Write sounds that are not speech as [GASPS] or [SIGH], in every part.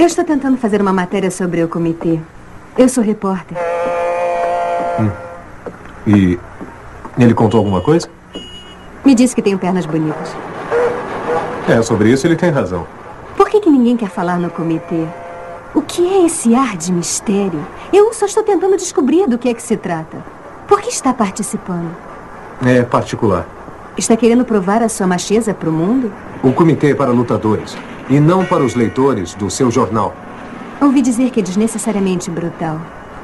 Eu estou tentando fazer uma matéria sobre o comitê. Eu sou repórter. Hum. E ele contou alguma coisa? Me disse que tenho pernas bonitas. É, sobre isso ele tem razão. Por que, que ninguém quer falar no comitê? O que é esse ar de mistério? Eu só estou tentando descobrir do que é que se trata. Por que está participando? É particular. Está querendo provar a sua macheza para o mundo? O comitê é para lutadores e não para os leitores do seu jornal. Ouvi dizer que é desnecessariamente brutal.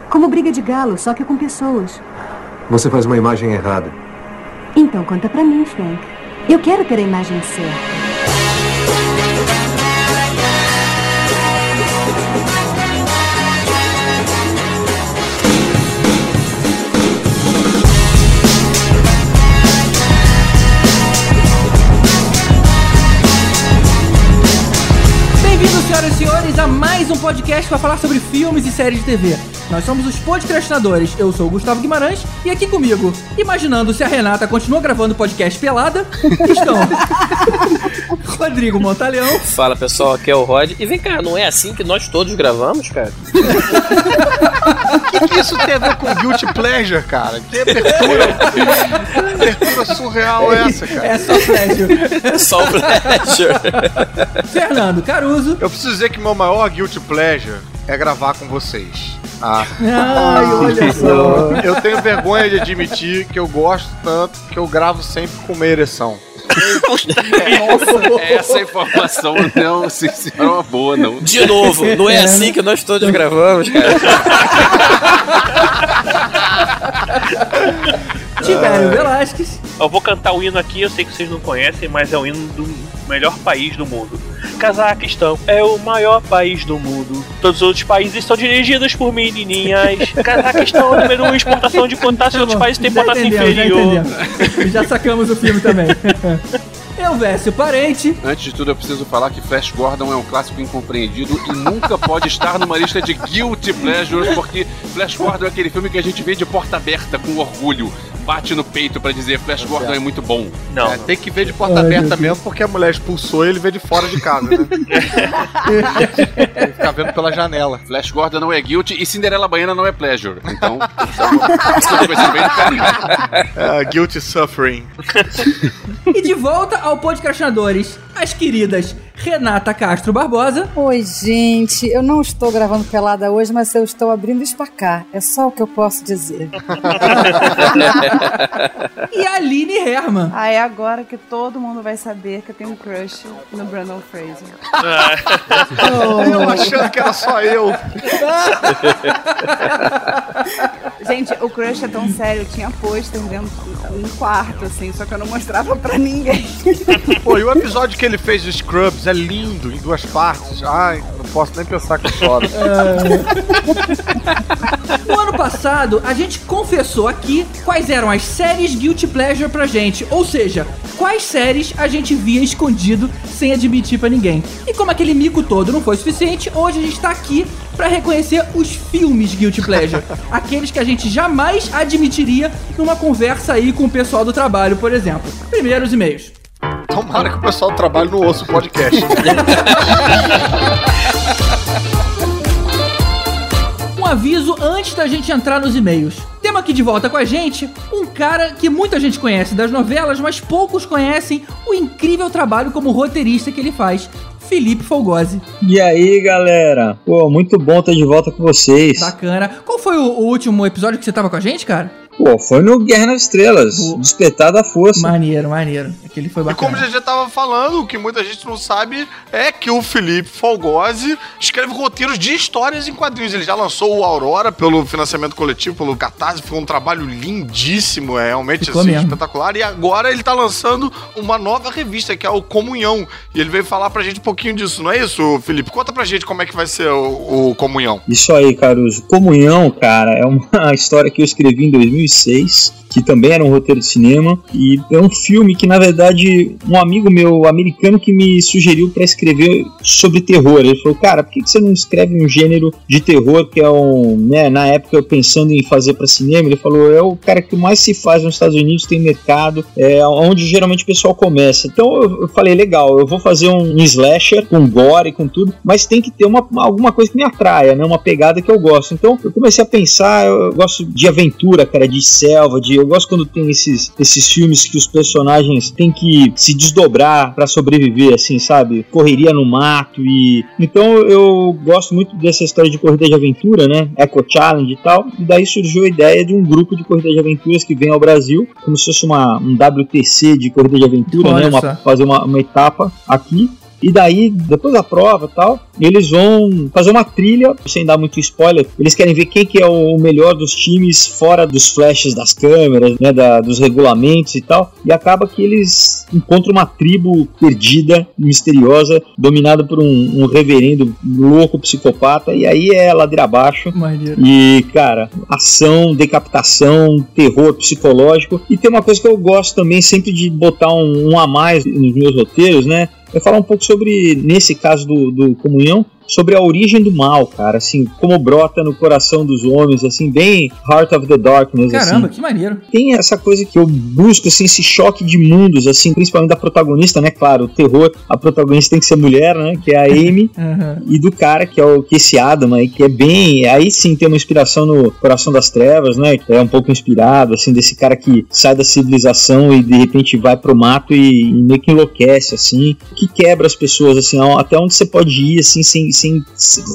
Como briga de galo, só que com pessoas. Você faz uma imagem errada. Então conta pra mim, Frank. Eu quero ter a imagem certa. Um podcast para falar sobre filmes e séries de TV. Nós somos os podcastinadores. Eu sou o Gustavo Guimarães e aqui comigo, imaginando se a Renata continua gravando podcast pelada, [LAUGHS] estão [LAUGHS] Rodrigo Montalhão. Fala pessoal, aqui é o Rod. E vem cá, não é assim que nós todos gravamos, cara? O que, que, isso tem a ver com Guilty Pleasure, cara? Que abertura, abertura surreal é essa, cara? É só pleasure. É só pleasure. Fernando Caruso. Eu preciso dizer que meu maior Guilty Pleasure é gravar com vocês. Ah. [LAUGHS] Ai, olha só. Eu tenho vergonha de admitir que eu gosto tanto que eu gravo sempre com uma ereção. Nossa, essa informação não se é uma boa, não. De novo, não é assim que nós todos gravamos, cara. [LAUGHS] Tibério Velasquez. Eu vou cantar o hino aqui, eu sei que vocês não conhecem, mas é o hino do melhor país do mundo. Cazaquistão é o maior país do mundo. Todos os outros países são dirigidos por menininhas. [LAUGHS] Cazaquistão é o número 1 um, exportação de potássio, outros países têm potássio inferior. Já, já sacamos o filme também. [LAUGHS] Elvésio Parente. Antes de tudo, eu preciso falar que Flash Gordon é um clássico incompreendido e nunca pode estar numa lista de Guilty Pleasures, porque Flash Gordon é aquele filme que a gente vê de porta aberta com orgulho bate no peito para dizer Flash Gordon é muito bom. Não. É, tem que ver de porta Ai, aberta mesmo, porque a mulher expulsou e ele vê de fora de casa, né? ele [LAUGHS] fica vendo pela janela. Flash Gordon não é guilty e Cinderela Baiana não é pleasure. Então, uh, [LAUGHS] guilty suffering. e de volta ao Podcastinadores, as queridas Renata Castro Barbosa. Oi, gente. Eu não estou gravando pelada hoje, mas eu estou abrindo espacar. É só o que eu posso dizer. [LAUGHS] e a Aline Herman. Ah, é agora que todo mundo vai saber que eu tenho um crush no Brandon Fraser. oh. [LAUGHS] Eu achando que era só eu. [LAUGHS] Gente, o crush é tão sério. Eu tinha pôster dentro de um quarto, assim, só que eu não mostrava pra ninguém. Pô, e o episódio que ele fez do Scrubs é lindo em duas partes. Ai, não posso nem pensar que eu choro. [LAUGHS] É... no ano passado, a gente confessou aqui quais eram as séries Guilty Pleasure pra gente. Ou seja, quais séries a gente via escondido sem admitir para ninguém. E como aquele mico todo não foi suficiente, hoje a gente tá aqui para reconhecer os filmes Guilty Pleasure. [LAUGHS] aqueles que a gente jamais admitiria numa conversa aí com o pessoal do trabalho, por exemplo. Primeiros e-mails. Tomara que o pessoal do trabalho não ouça o podcast. [LAUGHS] um aviso antes da gente entrar nos e-mails. Temos aqui de volta com a gente um cara que muita gente conhece das novelas, mas poucos conhecem o incrível trabalho como roteirista que ele faz. Felipe Folgose. E aí, galera? Pô, muito bom estar de volta com vocês. Bacana. Qual foi o, o último episódio que você tava com a gente, cara? Pô, foi no Guerra nas Estrelas. Despertar da Força. Maneiro, maneiro. Aquele foi bacana. E como a gente já tava falando, o que muita gente não sabe é que o Felipe Folgose escreve roteiros de histórias em quadrinhos. Ele já lançou o Aurora pelo financiamento coletivo, pelo Catarse. Foi um trabalho lindíssimo, é realmente assim, espetacular. E agora ele tá lançando uma nova revista, que é o Comunhão. E ele veio falar pra gente um pouquinho disso, não é isso, Felipe? Conta pra gente como é que vai ser o, o Comunhão. Isso aí, Caruso. Comunhão, cara, é uma [LAUGHS] história que eu escrevi em 2000 2006 que também era um roteiro de cinema. E é um filme que, na verdade, um amigo meu americano que me sugeriu para escrever sobre terror. Ele falou, cara, por que você não escreve um gênero de terror que é um. Né, na época, eu pensando em fazer para cinema, ele falou, é o cara que mais se faz nos Estados Unidos, tem mercado, é onde geralmente o pessoal começa. Então eu, eu falei, legal, eu vou fazer um slasher com gore, com tudo, mas tem que ter uma, alguma coisa que me atraia, né? Uma pegada que eu gosto. Então eu comecei a pensar, eu gosto de aventura, cara, de selva, de eu gosto quando tem esses, esses filmes que os personagens têm que se desdobrar para sobreviver, assim, sabe? Correria no mato e então eu gosto muito dessa história de corrida de aventura, né? Eco Challenge e tal. E daí surgiu a ideia de um grupo de corrida de aventuras que vem ao Brasil, como se fosse uma, um WTC de corrida de aventura, né? Uma, fazer uma, uma etapa aqui. E daí, depois da prova e tal, eles vão fazer uma trilha, sem dar muito spoiler. Eles querem ver quem que é o melhor dos times fora dos flashes das câmeras, né, da, dos regulamentos e tal. E acaba que eles encontram uma tribo perdida, misteriosa, dominada por um, um reverendo louco psicopata. E aí é ladeira abaixo. Maneiro. E, cara, ação, decapitação, terror psicológico. E tem uma coisa que eu gosto também sempre de botar um, um a mais nos meus roteiros, né? É falar um pouco sobre, nesse caso do, do Comunhão, sobre a origem do mal, cara, assim, como brota no coração dos homens, assim, bem Heart of the Darkness, Caramba, assim. que maneiro. Tem essa coisa que eu busco, assim, esse choque de mundos, assim, principalmente da protagonista, né, claro, o terror, a protagonista tem que ser mulher, né, que é a [LAUGHS] Amy, Aham. e do cara que é o que esse Adam aí, que é bem. Aí sim tem uma inspiração no Coração das Trevas, né? Que é um pouco inspirado, assim, desse cara que sai da civilização e de repente vai pro mato e, e meio que enlouquece, assim. Que quebra as pessoas, assim, até onde você pode ir, assim, sem, sem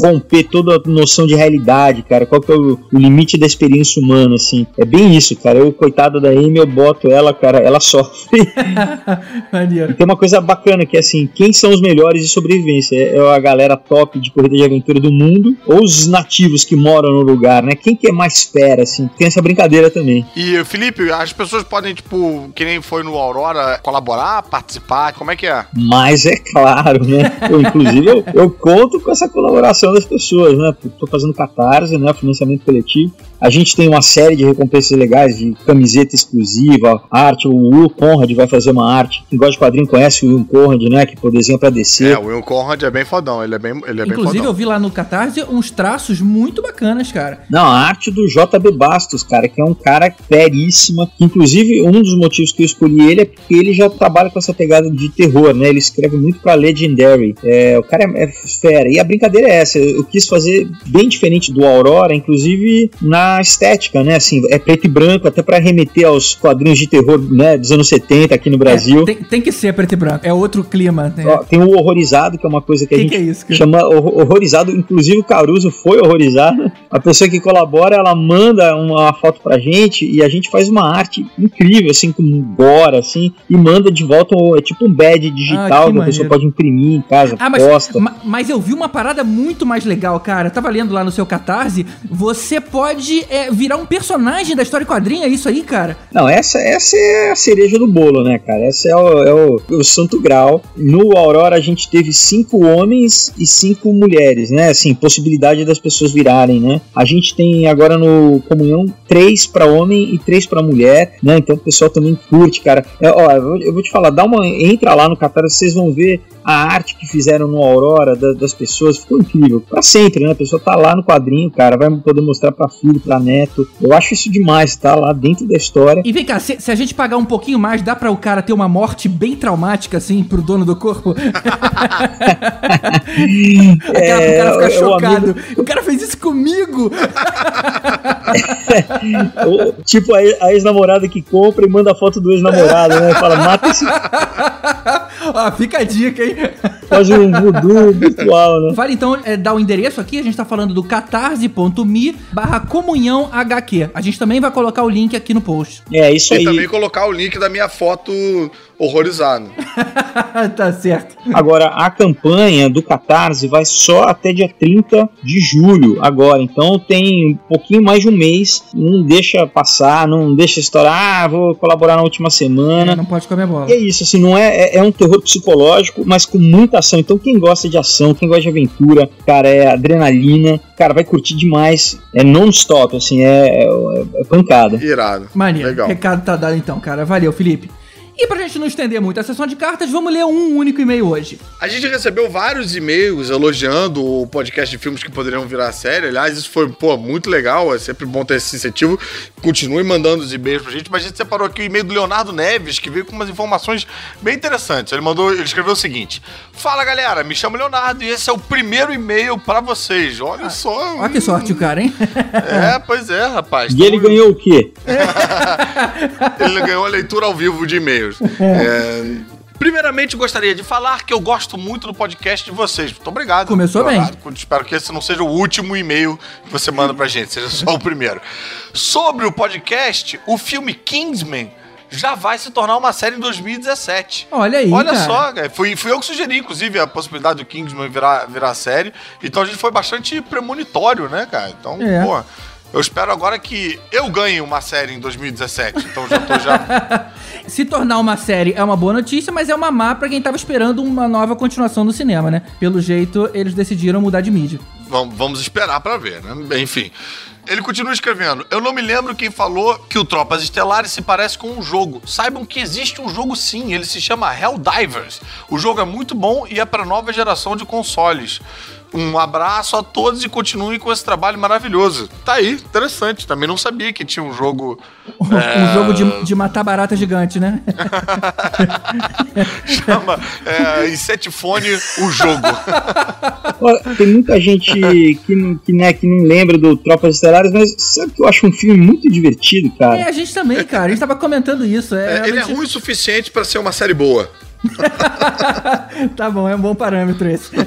romper toda a noção de realidade, cara. Qual que é o, o limite da experiência humana, assim. É bem isso, cara. Eu, coitada da Amy, eu boto ela, cara, ela sofre. [LAUGHS] E tem uma coisa bacana que é assim, quem são os melhores de sobrevivência? É a galera top de corrida de aventura do mundo ou os nativos que moram no lugar, né? Quem que é mais fera, assim? Tem essa brincadeira também. E, Felipe, as pessoas podem, tipo, que nem foi no Aurora, colaborar, participar, como é que é? Mas é claro, né? Eu, inclusive, eu, eu conto com essa colaboração das pessoas, né? Tô fazendo catarse, né? Financiamento coletivo. A gente tem uma série de recompensas legais, de camiseta exclusiva, arte. O Will Conrad vai fazer uma arte. Quem gosta de quadrinho conhece o Will Conrad, né? Que por desenho pra descer. É, o Will Conrad é bem fodão, ele é bem, ele é bem Inclusive, eu fodão. vi lá no Catarse uns traços muito bacanas, cara. Não, a arte do JB Bastos, cara, que é um cara feríssima. que, Inclusive, um dos motivos que eu escolhi ele é porque ele já trabalha com essa pegada de terror, né? Ele escreve muito pra Legendary. É, o cara é, é fera. E a brincadeira é essa. Eu quis fazer bem diferente do Aurora, inclusive na estética, né? Assim, é preto e branco, até pra remeter aos quadrinhos de terror né, dos anos 70 aqui no Brasil. É, tem, tem que ser preto e branco. É outro clima. né? Ó, Tem o horrorizado, que é uma coisa que a Que gente que é isso, chama hor- horrorizado. Inclusive o Caruso foi horrorizado. A pessoa que colabora, ela manda uma foto pra gente e a gente faz uma arte incrível, assim, com gore, assim, e manda de volta. É tipo um badge Ah, digital que que, a pessoa pode imprimir em casa, Ah, mas, posta. ma- mas eu vi uma parada muito mais legal, cara. Eu tava lendo lá no seu Catarse. Você pode é, virar um personagem da história em quadrinho, é isso aí, cara? Não, essa, essa é a cereja do bolo, né, cara? Essa é o, é o, o santo grau. No Aurora a gente teve cinco homens e cinco mulheres, né? Assim, possibilidade das pessoas virarem, né? A gente tem agora no Comunhão três pra homem e três pra mulher, né? Então o pessoal também curte, cara. É, ó, eu vou, te falar, dá uma, entra lá no Catarse, vocês vão ver a arte que fizeram no Aurora da- das pessoas, ficou incrível. Pra sempre, né? A pessoa tá lá no quadrinho, cara, vai poder mostrar pra filho, pra neto. Eu acho isso demais, tá lá dentro da história. E vem cá, se, se a gente pagar um pouquinho mais, dá pra o cara ter uma morte bem traumática, assim, pro dono do corpo? [LAUGHS] Aquela pro cara ficar é o chocado. O cara fez isso comigo! [LAUGHS] Ou, tipo a, a ex-namorada que compra e manda a foto do ex-namorado, né? Fala, mata esse. [LAUGHS] Ó, fica a dica, hein? Faz um voodoo virtual, né? Vale então é, dar o endereço aqui, a gente tá falando do catarse.me barra comunhão HQ. A gente também vai colocar o link aqui no post. É, isso E aí. também colocar o link da minha foto horrorizado. [LAUGHS] tá certo. Agora, a campanha do Catarse vai só até dia 30 de julho agora. Então tem um pouquinho mais de um mês. Não deixa passar, não deixa estourar, ah, vou colaborar na última semana. Não pode comer bola. E é isso, assim, não é, é, é um terror psicológico, mas com muita ação. Então quem gosta de ação, quem gosta de aventura, cara, é adrenalina, cara, vai curtir demais. É non-stop, assim, é, é, é pancada. Irado. Maneiro. Legal. Recado tá dado então, cara. Valeu, Felipe. E pra gente não estender muito a sessão de cartas, vamos ler um único e-mail hoje. A gente recebeu vários e-mails elogiando o podcast de filmes que poderiam virar série. Aliás, isso foi, pô, muito legal. É sempre bom ter esse incentivo. Continue mandando os e-mails pra gente. Mas a gente separou aqui o e-mail do Leonardo Neves, que veio com umas informações bem interessantes. Ele mandou, ele escreveu o seguinte: Fala galera, me chamo Leonardo e esse é o primeiro e-mail pra vocês. Olha só. Olha que sorte o cara, hein? É, pois é, rapaz. E ele ganhou o quê? [LAUGHS] Ele ganhou a leitura ao vivo de e-mails. [LAUGHS] É, Primeiramente, gostaria de falar que eu gosto muito do podcast de vocês. Muito obrigado. Começou bem. Espero que esse não seja o último e-mail que você manda pra gente, seja só o primeiro. Sobre o podcast, o filme Kingsman já vai se tornar uma série em 2017. Olha aí, Olha cara. só, cara. Fui, fui eu que sugeri, inclusive, a possibilidade do Kingsman virar, virar série. Então a gente foi bastante premonitório, né, cara? Então, É. pô. Eu espero agora que eu ganhe uma série em 2017. Então já tô já. [LAUGHS] Se tornar uma série é uma boa notícia, mas é uma má pra quem tava esperando uma nova continuação no cinema, né? Pelo jeito, eles decidiram mudar de mídia. Vamos, esperar pra ver, né? Enfim. Ele continua escrevendo. Eu não me lembro quem falou que o Tropas Estelares se parece com um jogo. Saibam que existe um jogo sim, ele se chama Helldivers. O jogo é muito bom e é para nova geração de consoles. Um abraço a todos e continuem com esse trabalho maravilhoso. Tá aí, interessante. Também não sabia que tinha um jogo. [LAUGHS] é, Um jogo de, de matar barata gigante, né? [LAUGHS] Chama é, Insetifone o jogo. Olha, Tem muita gente que, não- que, né, que não lembra do Tropas Estelares, mas sabe que eu acho um filme muito divertido, É, cara. a gente também, cara. A gente tava comentando isso. É, É, ele é realmente- ruim o suficiente para ser uma série boa. [LAUGHS] Tá bom, é um bom parâmetro esse. [LAUGHS]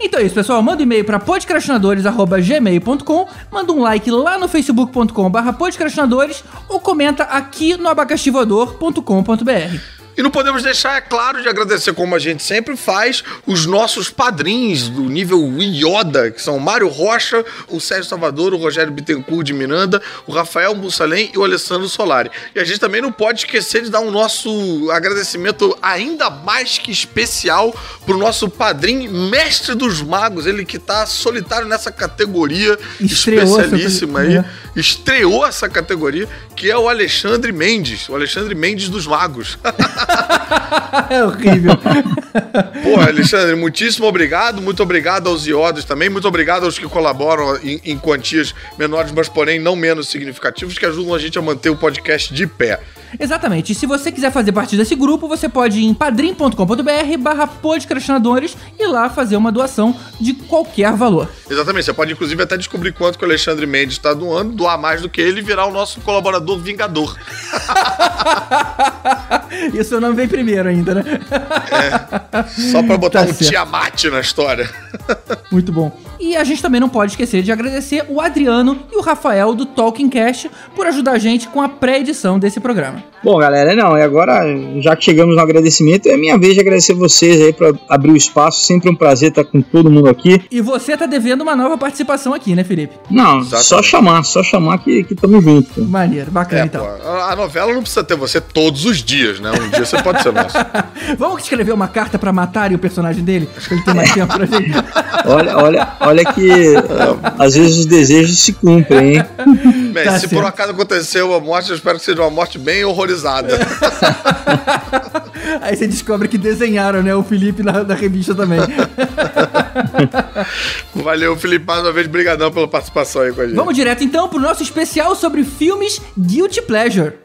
Então é isso, pessoal. Manda um e-mail para podcastinadores.gmail.com, manda um like lá no facebook.com.br podcastinadores ou comenta aqui no abacaxivador.com.br. E não podemos deixar, é claro, de agradecer, como a gente sempre faz, os nossos padrinhos do nível Ioda, que são o Mário Rocha, o Sérgio Salvador, o Rogério Bittencourt de Miranda, o Rafael Bussalem e o Alessandro Solari. E a gente também não pode esquecer de dar o nosso agradecimento ainda mais que especial pro nosso padrinho, Mestre dos Magos, ele que tá solitário nessa categoria Estreou essa- especialíssima aí, é. estreou essa categoria, que é o Alexandre Mendes, o Alexandre Mendes dos Magos. [LAUGHS] [LAUGHS] é horrível. Pô, Alexandre, muitíssimo obrigado. Muito obrigado aos iodos também. Muito obrigado aos que colaboram em, em quantias menores, mas porém não menos significativos, que ajudam a gente a manter o podcast de pé. Exatamente. E se você quiser fazer parte desse grupo, você pode ir em padrim.com.br barra podcastinadores e lá fazer uma doação de qualquer valor. Exatamente, você pode inclusive até descobrir quanto que o Alexandre Mendes está doando, doar mais do que ele e virar o nosso colaborador vingador. [LAUGHS] Isso não vem primeiro ainda, né? Só pra botar Tá um certo. Tiamat na história. [LAUGHS] Muito bom. E a gente também não pode esquecer de agradecer o Adriano e o Rafael do Talking Cast por ajudar a gente com a pré-edição desse programa. Bom, galera, não, e agora, já que chegamos no agradecimento, é minha vez de agradecer vocês aí pra abrir o espaço. Sempre um prazer estar com todo mundo aqui. E você tá devendo uma nova participação aqui, né, Felipe? Não, Exatamente. só chamar, só chamar que, que tamo junto. Maneiro, bacana É, então. pô, a novela não precisa ter você todos os dias, né? Um dia você pode ser nosso. [LAUGHS] Vamos escrever uma carta pra matarem o personagem dele? Pra ele ter mais tempo pra gente. [LAUGHS] Olha, olha, olha que às vezes os desejos se cumprem, hein? Bem, Tá se por certo. acaso aconteceu a morte, eu espero que seja uma morte bem horrorizada. [LAUGHS] Aí você descobre que desenharam, né, o Felipe na, na revista também. [LAUGHS] Valeu, Felipe, mais uma vez, brigadão pela participação aí com a gente. Vamos direto então pro nosso especial sobre filmes Guilty Pleasure.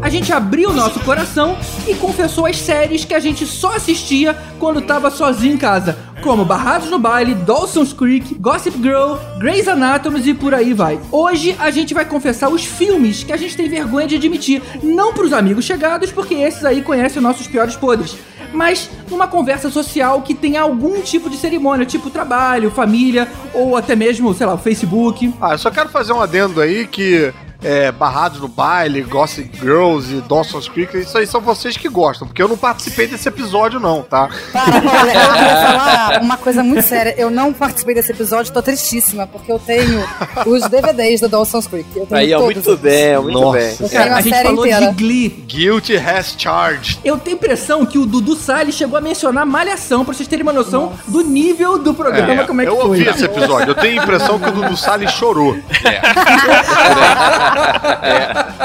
A gente abriu nosso coração e confessou as séries que a gente só assistia quando tava sozinho em casa, como Barrados no Baile, Dawson's Creek, Gossip Girl, Grey's Anatomy e por aí vai. Hoje a gente vai confessar os filmes que a gente tem vergonha de admitir, não pros amigos chegados, porque esses aí conhecem os nossos piores podres, mas numa conversa social que tem algum tipo de cerimônia, tipo trabalho, família ou até mesmo, sei lá, o Facebook. Ah, eu só quero fazer um adendo aí que é, Barrados no Baile, Gossip Girls e Dawson's Creek, isso aí são vocês que gostam, porque eu não participei desse episódio não, tá? Para, olha, eu vou falar uma coisa muito séria. Eu não participei desse episódio, tô tristíssima, porque eu tenho os DVDs do Dawson's Creek. Eu tenho Aí, ó, todos muito bem, muito Nossa. bem. Eu tenho a, a gente série falou inteira. de Glee. Guilty has charged. Eu tenho impressão que o Dudu Salles chegou a mencionar Malhação, pra vocês terem uma noção do nível do programa, como é que eu foi. ouvi esse episódio, eu tenho a impressão que o Dudu Salles chorou. É,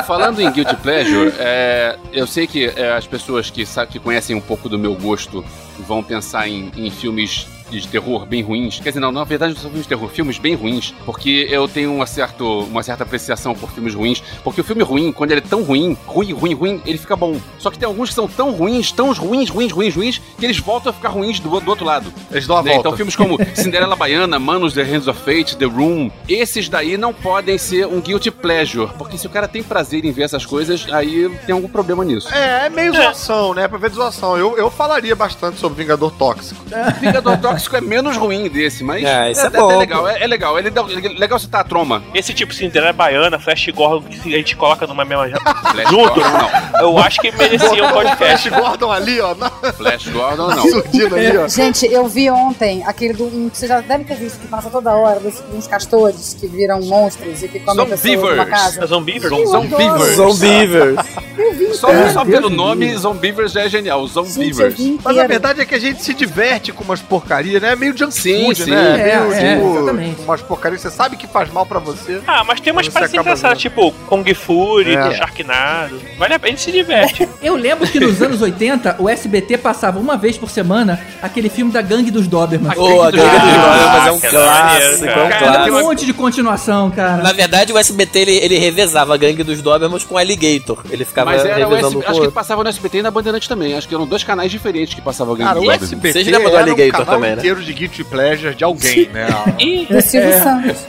falando em Guilty Pleasure, é, eu sei que é, as pessoas que, que conhecem um pouco do meu gosto vão pensar em, em filmes de terror bem ruins. Quer dizer, não, na verdade não são filmes de terror, filmes bem ruins, porque eu tenho uma, certo, uma certa apreciação por filmes ruins, porque o filme ruim, quando ele é tão ruim, ruim, ruim, ruim, ele fica bom. Só que tem alguns que são tão ruins, tão ruins, ruins, ruins, ruins, que eles voltam a ficar ruins do, do outro lado. Eles dão a Né? volta. Então filmes como [LAUGHS] Cinderela Baiana, Manos, The Hands of Fate, The Room, esses daí não podem ser um guilty pleasure, porque se o cara tem prazer em ver essas coisas, aí tem algum problema nisso. É, é meio zoação, né? Pra ver zoação. Eu, eu falaria bastante sobre Vingador Tóxico. Vingador Tóxico [LAUGHS] é menos ruim desse, mas É, isso é até bom, legal, é, é legal, é legal, é legal citar a troma. Esse tipo Cinderela Baiana, Flash Gordon, que a gente coloca numa mesma. [LAUGHS] Junto, não. eu acho que merecia um podcast. Flash Gordon ali, ó, na Flash Gordon não. surdina ali, ó. Gente, eu vi ontem aquele do. um que Você já deve ter visto que passa toda hora, dos, uns castores que viram monstros e que comem pessoas numa Zombivers. casa. Zombievers? Sim, eu adoro. Zombivers. Zombivers. Eu vi Só, inteiro. só pelo nome, Zombivers já é genial. Vi Mas a verdade é que a gente se diverte com umas porcarias, né? É meio junk Sim, food, sim. né? É, meio, é, tipo, exatamente. umas porcarias. Você sabe que faz mal pra você. Ah, mas tem umas partes engraçadas, tipo Kung Fury, É. Sharknado. Vale a pena, a gente se diverte. [LAUGHS] Eu lembro que nos anos 80, o SBT passava uma vez por semana aquele filme da Gangue dos Doberman. Ô, a Gangue dos Dobermans é um clássico, é um Cara, tem um clássico. monte de continuação, cara. Na verdade, o SBT ele, ele revezava a gangue dos Dobermans com Alligator. Ele ficava Mas era o revezando SB, com o acho que outro. passava no SBT e na Bandeirantes também. Acho que eram dois canais diferentes que passavam Cara, o Boy. SBT Vocês lembram do um Alligator canal também, né? Inteiro de guilty pleasure de alguém, né? [LAUGHS] E Do Silvio Santos.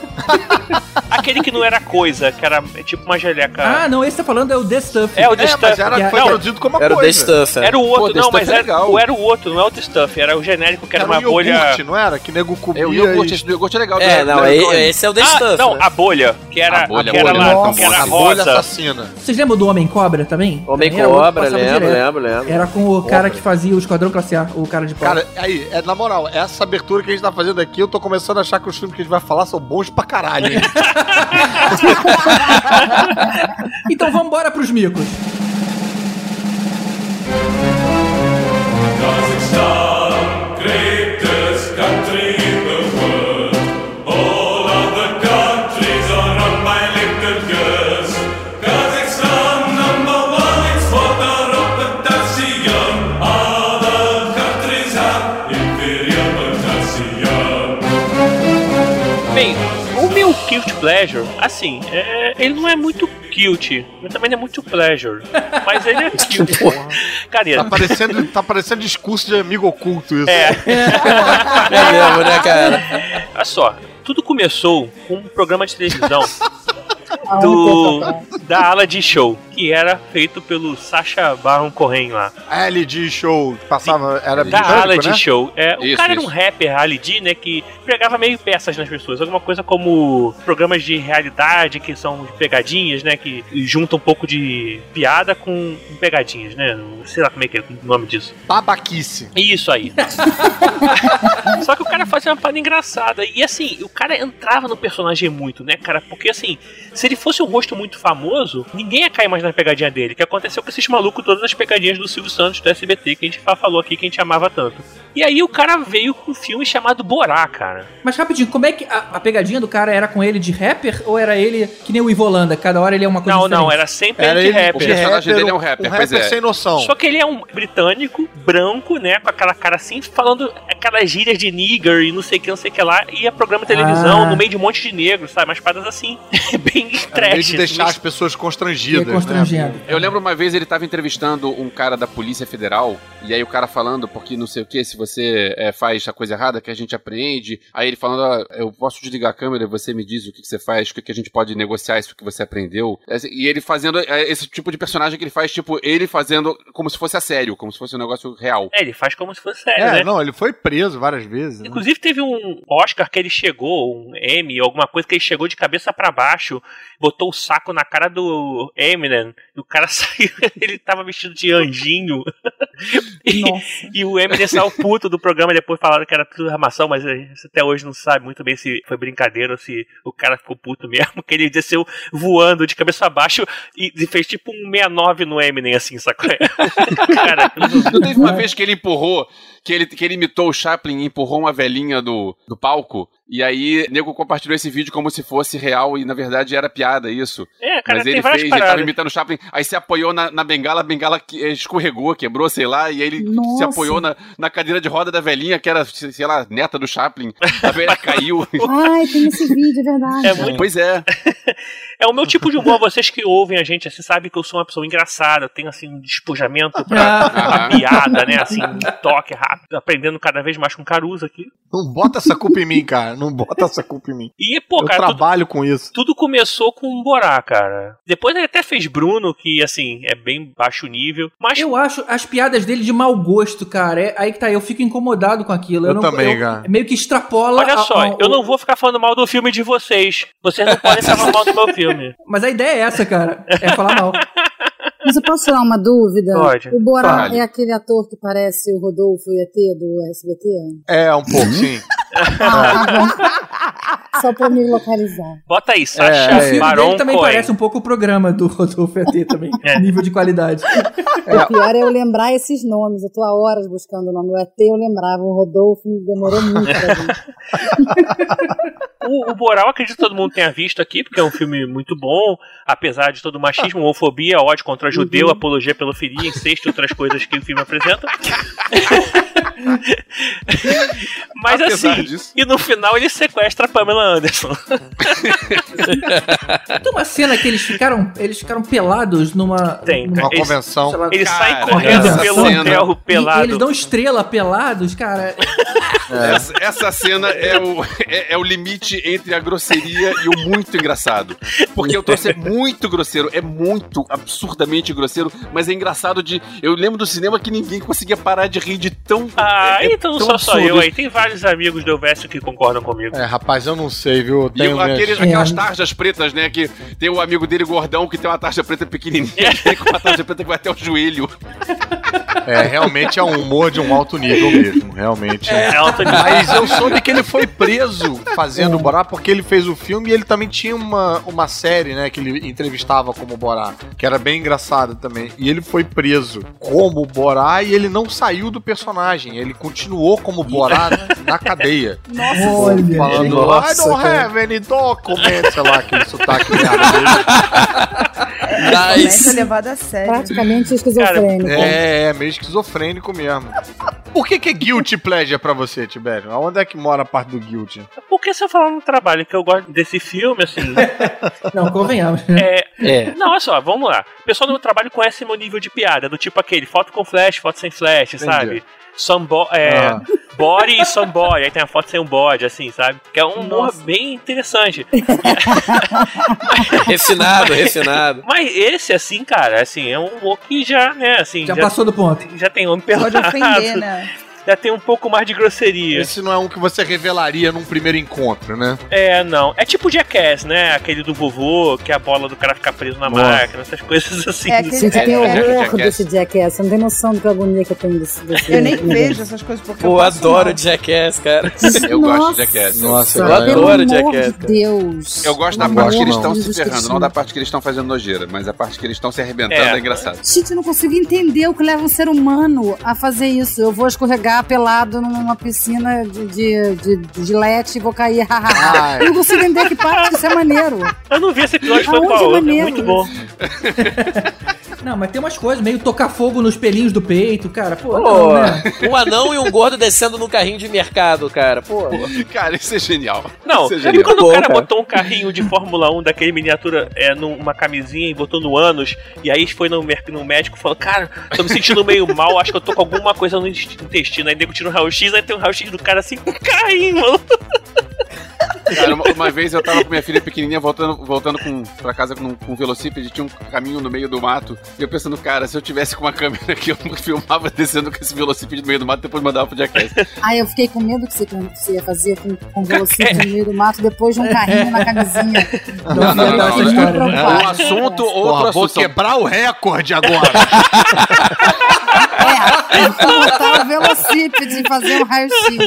[LAUGHS] aquele que não era coisa, que era tipo uma geleca. Ah, não, esse tá falando é o The Stuff. é o The É, Stuff. mas era, foi não, produzido como uma Era o The coisa. Stuff. é. era o outro, Pô, não, mas é era, legal. o- era o outro, não é o The Stuff, era o genérico que era, Era uma um bolha. iogurte, não era? Que nego comia É, o iogurte, e- iogurte é legal. É, não, Né, Tony? esse é o The Ah, Stuff. não, né? a bolha, que era, A bolha, que era, a bolha, lá, não, que era famosa. Bolha rosa. assassina. Vocês lembram do Homem Cobra também? Homem Também era outro que Cobra, passava lembro, lembro, lembro. Era com o cara que fazia o Esquadrão Classe A, o cara de pau. Cara, aí, é, na moral, essa abertura que a gente tá fazendo aqui, eu tô começando a achar que os filmes que a gente vai falar são bons pra caralho, hein? [LAUGHS] [LAUGHS] Então vamos embora pros micos. Kazakhstan, greatest country Guilty Pleasure, assim, é- ele não é muito guilty, mas também não é muito pleasure. Mas ele é [LAUGHS] guilty. Cara, Tá parecendo, tá parecendo discurso de amigo oculto isso. é. [LAUGHS] É mesmo, né, cara? Olha só, tudo começou com um programa de televisão A [LAUGHS] do, única da Aladdin Show, que era feito pelo Sacha Baron Cohen lá. A LG Show que passava, era Da britânico, Aladdin né? Show. É, o Isso, cara era um isso. rapper, Ali né, que pregava meio peças nas pessoas. Alguma coisa como programas de realidade, que são pegadinhas, né, que juntam um pouco de piada com pegadinhas, né? Não sei lá como é que é o nome disso. Babaquice. Isso aí. [LAUGHS] Só que o cara fazia uma parada engraçada. E assim, o cara entrava no personagem muito, né, cara? Porque assim, se ele fosse um rosto muito famoso, ninguém ia cair mais na pegadinha dele. Que aconteceu com esses malucos, todas as pegadinhas do Silvio Santos, do SBT, que a gente fa- falou aqui que a gente amava tanto. E aí o cara veio com um filme chamado Borá, cara. Mas rapidinho, como é que a, a pegadinha do cara era com ele de rapper ou era ele que nem o Ivolanda? Cada hora ele é uma coisa Não, diferente? não, era sempre Era ele de ele- rapper. O personagem dele é um rapper, um pois rapper é. sem noção. Só que ele é um britânico, branco, né? Com aquela cara assim, falando aquelas gírias de nigger e não sei o que, não sei o que lá. E é programa de televisão Ah. no meio de um monte de negros, sabe? Umas paradas assim, [LAUGHS] bem Em vez trash. de deixar assim, as pessoas é constrangidas, constrangendo. né? Eu lembro uma vez ele tava entrevistando um cara da Polícia Federal, e aí o cara falando, porque não sei o que, se você é, faz a coisa errada, que a gente apreende. Aí ele falando, ah, eu posso desligar a câmera e você me diz o que, que você faz, o que, que a gente pode negociar isso que você aprendeu. Esse- E ele fazendo é, esse tipo de personagem que ele faz, tipo, ele fazendo como se fosse a sério, como se fosse um negócio real. É, ele faz como se fosse sério, É, né? não, ele foi preso várias vezes. né? Inclusive teve um Oscar que ele chegou, um Emmy, alguma coisa que ele chegou de cabeça pra baixo, botou o saco na cara do Eminem, e o cara [LAUGHS] saiu, ele tava vestido de anjinho. [LAUGHS] E, e o Eminem saiu puto do programa e depois falaram que era tudo armação, mas a gente até hoje não sabe muito bem se foi brincadeira ou se o cara ficou puto mesmo, [LAUGHS] que ele desceu voando de cabeça abaixo e e fez tipo um 69 no Eminem, assim, sacou? cara, Não teve uma vez que ele empurrou, que ele, que ele imitou o Chaplin e empurrou uma velhinha do, do palco, e aí o nego compartilhou esse vídeo como se fosse real e na verdade era piada isso. É, cara, Mas tem ele fez, ele tava paradas. imitando o Chaplin, aí se apoiou na, na bengala, a bengala que- eh, escorregou, quebrou, sei lá, e aí ele se Nossa. apoiou na, na cadeira de roda da velhinha, que era, sei lá, neta do Chaplin. A velha [LAUGHS] caiu. Ai, tem esse vídeo, é verdade. É muito Pois é. [LAUGHS] É o meu tipo de humor. Vocês que ouvem a gente, assim, sabem que eu sou uma pessoa engraçada. Eu tenho, assim, um despojamento pra, pra piada, né? Assim, um toque rápido. Aprendendo cada vez mais com Caruso aqui. Não bota essa culpa em mim, cara. Não bota essa culpa em mim. E, pô, eu cara, tudo, trabalho com isso. tudo começou com o Borá, cara. Depois ele até fez Bruno, que, assim, é bem baixo nível. Mas Eu acho as piadas dele de mau gosto, cara. É, aí que tá, eu fico incomodado com aquilo. Eu não, também, cara. Meio que extrapola. olha a- só, a- eu o- não vou ficar falando mal do filme de vocês. Vocês não podem falar mal do meu filme. [LAUGHS] Mas a ideia é essa, cara. É falar mal. [LAUGHS] Mas eu posso tirar uma dúvida? Pode. O Borá é aquele ator que parece o Rodolfo ET do SBT? É, um pouco, sim. Ah. [LAUGHS] Só pra me localizar. Bota aí, o Sacha filme Baron dele também Cohen. parece um pouco o programa do Rodolfo ET também. É. Nível de qualidade. O pior é eu lembrar esses nomes. Eu tô há horas buscando o nome. O ET eu lembrava, o Rodolfo demorou muito pra. [LAUGHS] O, o Boral, acredito que todo mundo tenha visto aqui, porque é um filme muito bom, apesar de todo o machismo, homofobia, ódio contra judeu, apologia pela pedofilia, incesto e outras coisas que o filme apresenta. [LAUGHS] Mas Apesar assim, disso. [LAUGHS] e no final ele sequestra a Pamela Anderson. [LAUGHS] Tem uma cena que eles ficaram, eles ficaram pelados numa. Tem, numa Uma Eles- convenção. lá, Ele Cara, sai correndo pelo cena- hotel e- pelado. E, eles dão estrela pelados, cara. Essa, essa cena é o, é, é o limite entre a grosseria e o muito engraçado. Porque eu tô sendo muito grosseiro, é muito absurdamente grosseiro, mas é engraçado de. Eu lembro do cinema que ninguém conseguia parar de rir de tão. Ah, é- é então não tão sou só absurdo. eu aí. Tem vários amigos Elvésio que concordam comigo. É, rapaz, eu não sei, viu? E tenho o- aqueles, minhas- aquelas É. tarjas pretas, né? Que tem o amigo dele gordão que tem uma tarja preta pequenininha, e tem com uma tarja preta que vai até o joelho. É, realmente é um humor de um alto nível mesmo. Realmente. É alto nível. Mas eu soube que ele foi preso fazendo o Borá porque ele fez o filme e ele também tinha uma, uma série, né, que ele entrevistava como Borá, que era bem engraçada também. E ele foi preso como Borá e ele não saiu do personagem, ele continuou como Borá na cadeia. Olha, Falando, nossa, I don't cara. have any documents, sei lá, aquele sotaque merda dele. Comédia levada a sério. Praticamente esquizofrênico. É, é, meio esquizofrênico mesmo. Por que, que é guilty pleasure pra você, Tibério? Aonde é que mora a parte do guilty? Por que você falar no trabalho que eu gosto desse filme, assim? [LAUGHS] Não, convenhamos. É, É. Não, olha só, vamos lá. O pessoal do meu trabalho conhece meu nível de piada, do tipo aquele, foto com flash, foto sem flash, sabe? Some bo é, Ah. body e some body, aí tem a foto sem um body, assim, sabe? Que é um humor bem interessante. [LAUGHS] Refinado, refinado. Mas esse, assim, cara, assim, é um humor que já, né, assim, Já já, passou do ponto. já tem homem Pode pelado, ofender, né? Já tem um pouco mais de grosseria. Esse não é um que você revelaria num primeiro encontro, né? É, não. É tipo Jackass, né? Aquele do vovô, que a bola do cara fica preso na Nossa. máquina, essas coisas [LAUGHS] assim. É aquele- Gente, eu tenho É, é, horror Jackass. desse Jackass. Você não tem noção do que agonia que eu tenho desse. desse Eu nem vejo essas coisas porque eu Pô, passo adoro mal. Jackass, cara. [LAUGHS] Eu gosto de Jackass. Nossa, eu adoro Jackass, de Deus. Eu gosto da parte que eles estão se ferrando, não da parte que eles estão fazendo nojeira, mas a parte que eles estão se arrebentando é, É. engraçado. Gente, eu não consigo entender o que leva um ser humano a fazer isso. Eu vou escorregar jogar pelado numa piscina de, de, de, de gilete e vou cair. [LAUGHS] Ai. Eu não consigo entender que parte isso é maneiro. Eu não vi esse episódio, foi Aonde qual? é É maneiro muito bom. [LAUGHS] Não, mas tem umas coisas, meio tocar fogo nos pelinhos do peito, cara. Pô, Pô, não, né? um anão e um gordo descendo num carrinho de mercado, cara. Pô. [LAUGHS] Cara, isso é genial. Não, isso é e genial. quando Bom, o cara cara. botou um carrinho de Fórmula 1 daquele miniatura é, numa camisinha e botou no ânus, e aí foi no, mer- no médico e falou: Cara, tô me sentindo meio mal, acho que eu tô com alguma coisa no intest- intestino. Aí nego tira um raio-x, aí tem um raio-x do cara assim com um carrinho, mano. Cara, uma, uma vez eu tava com minha filha pequenininha voltando, voltando com, pra casa com, com um velocípede, tinha um caminho no meio do mato. E eu pensando, cara, se eu tivesse com uma câmera aqui, eu filmava descendo com esse velocípede no meio do mato e depois mandava pro Jackass. Aí eu fiquei com medo que você, que você ia fazer com, com velocípede no meio do mato depois de um carrinho na camisinha. Não, não, não, essa história, né? Um assunto, outro Porra, vou assunto. São- quebrar o recorde agora. [LAUGHS] É, botar o velocípede e fazer um raio-x.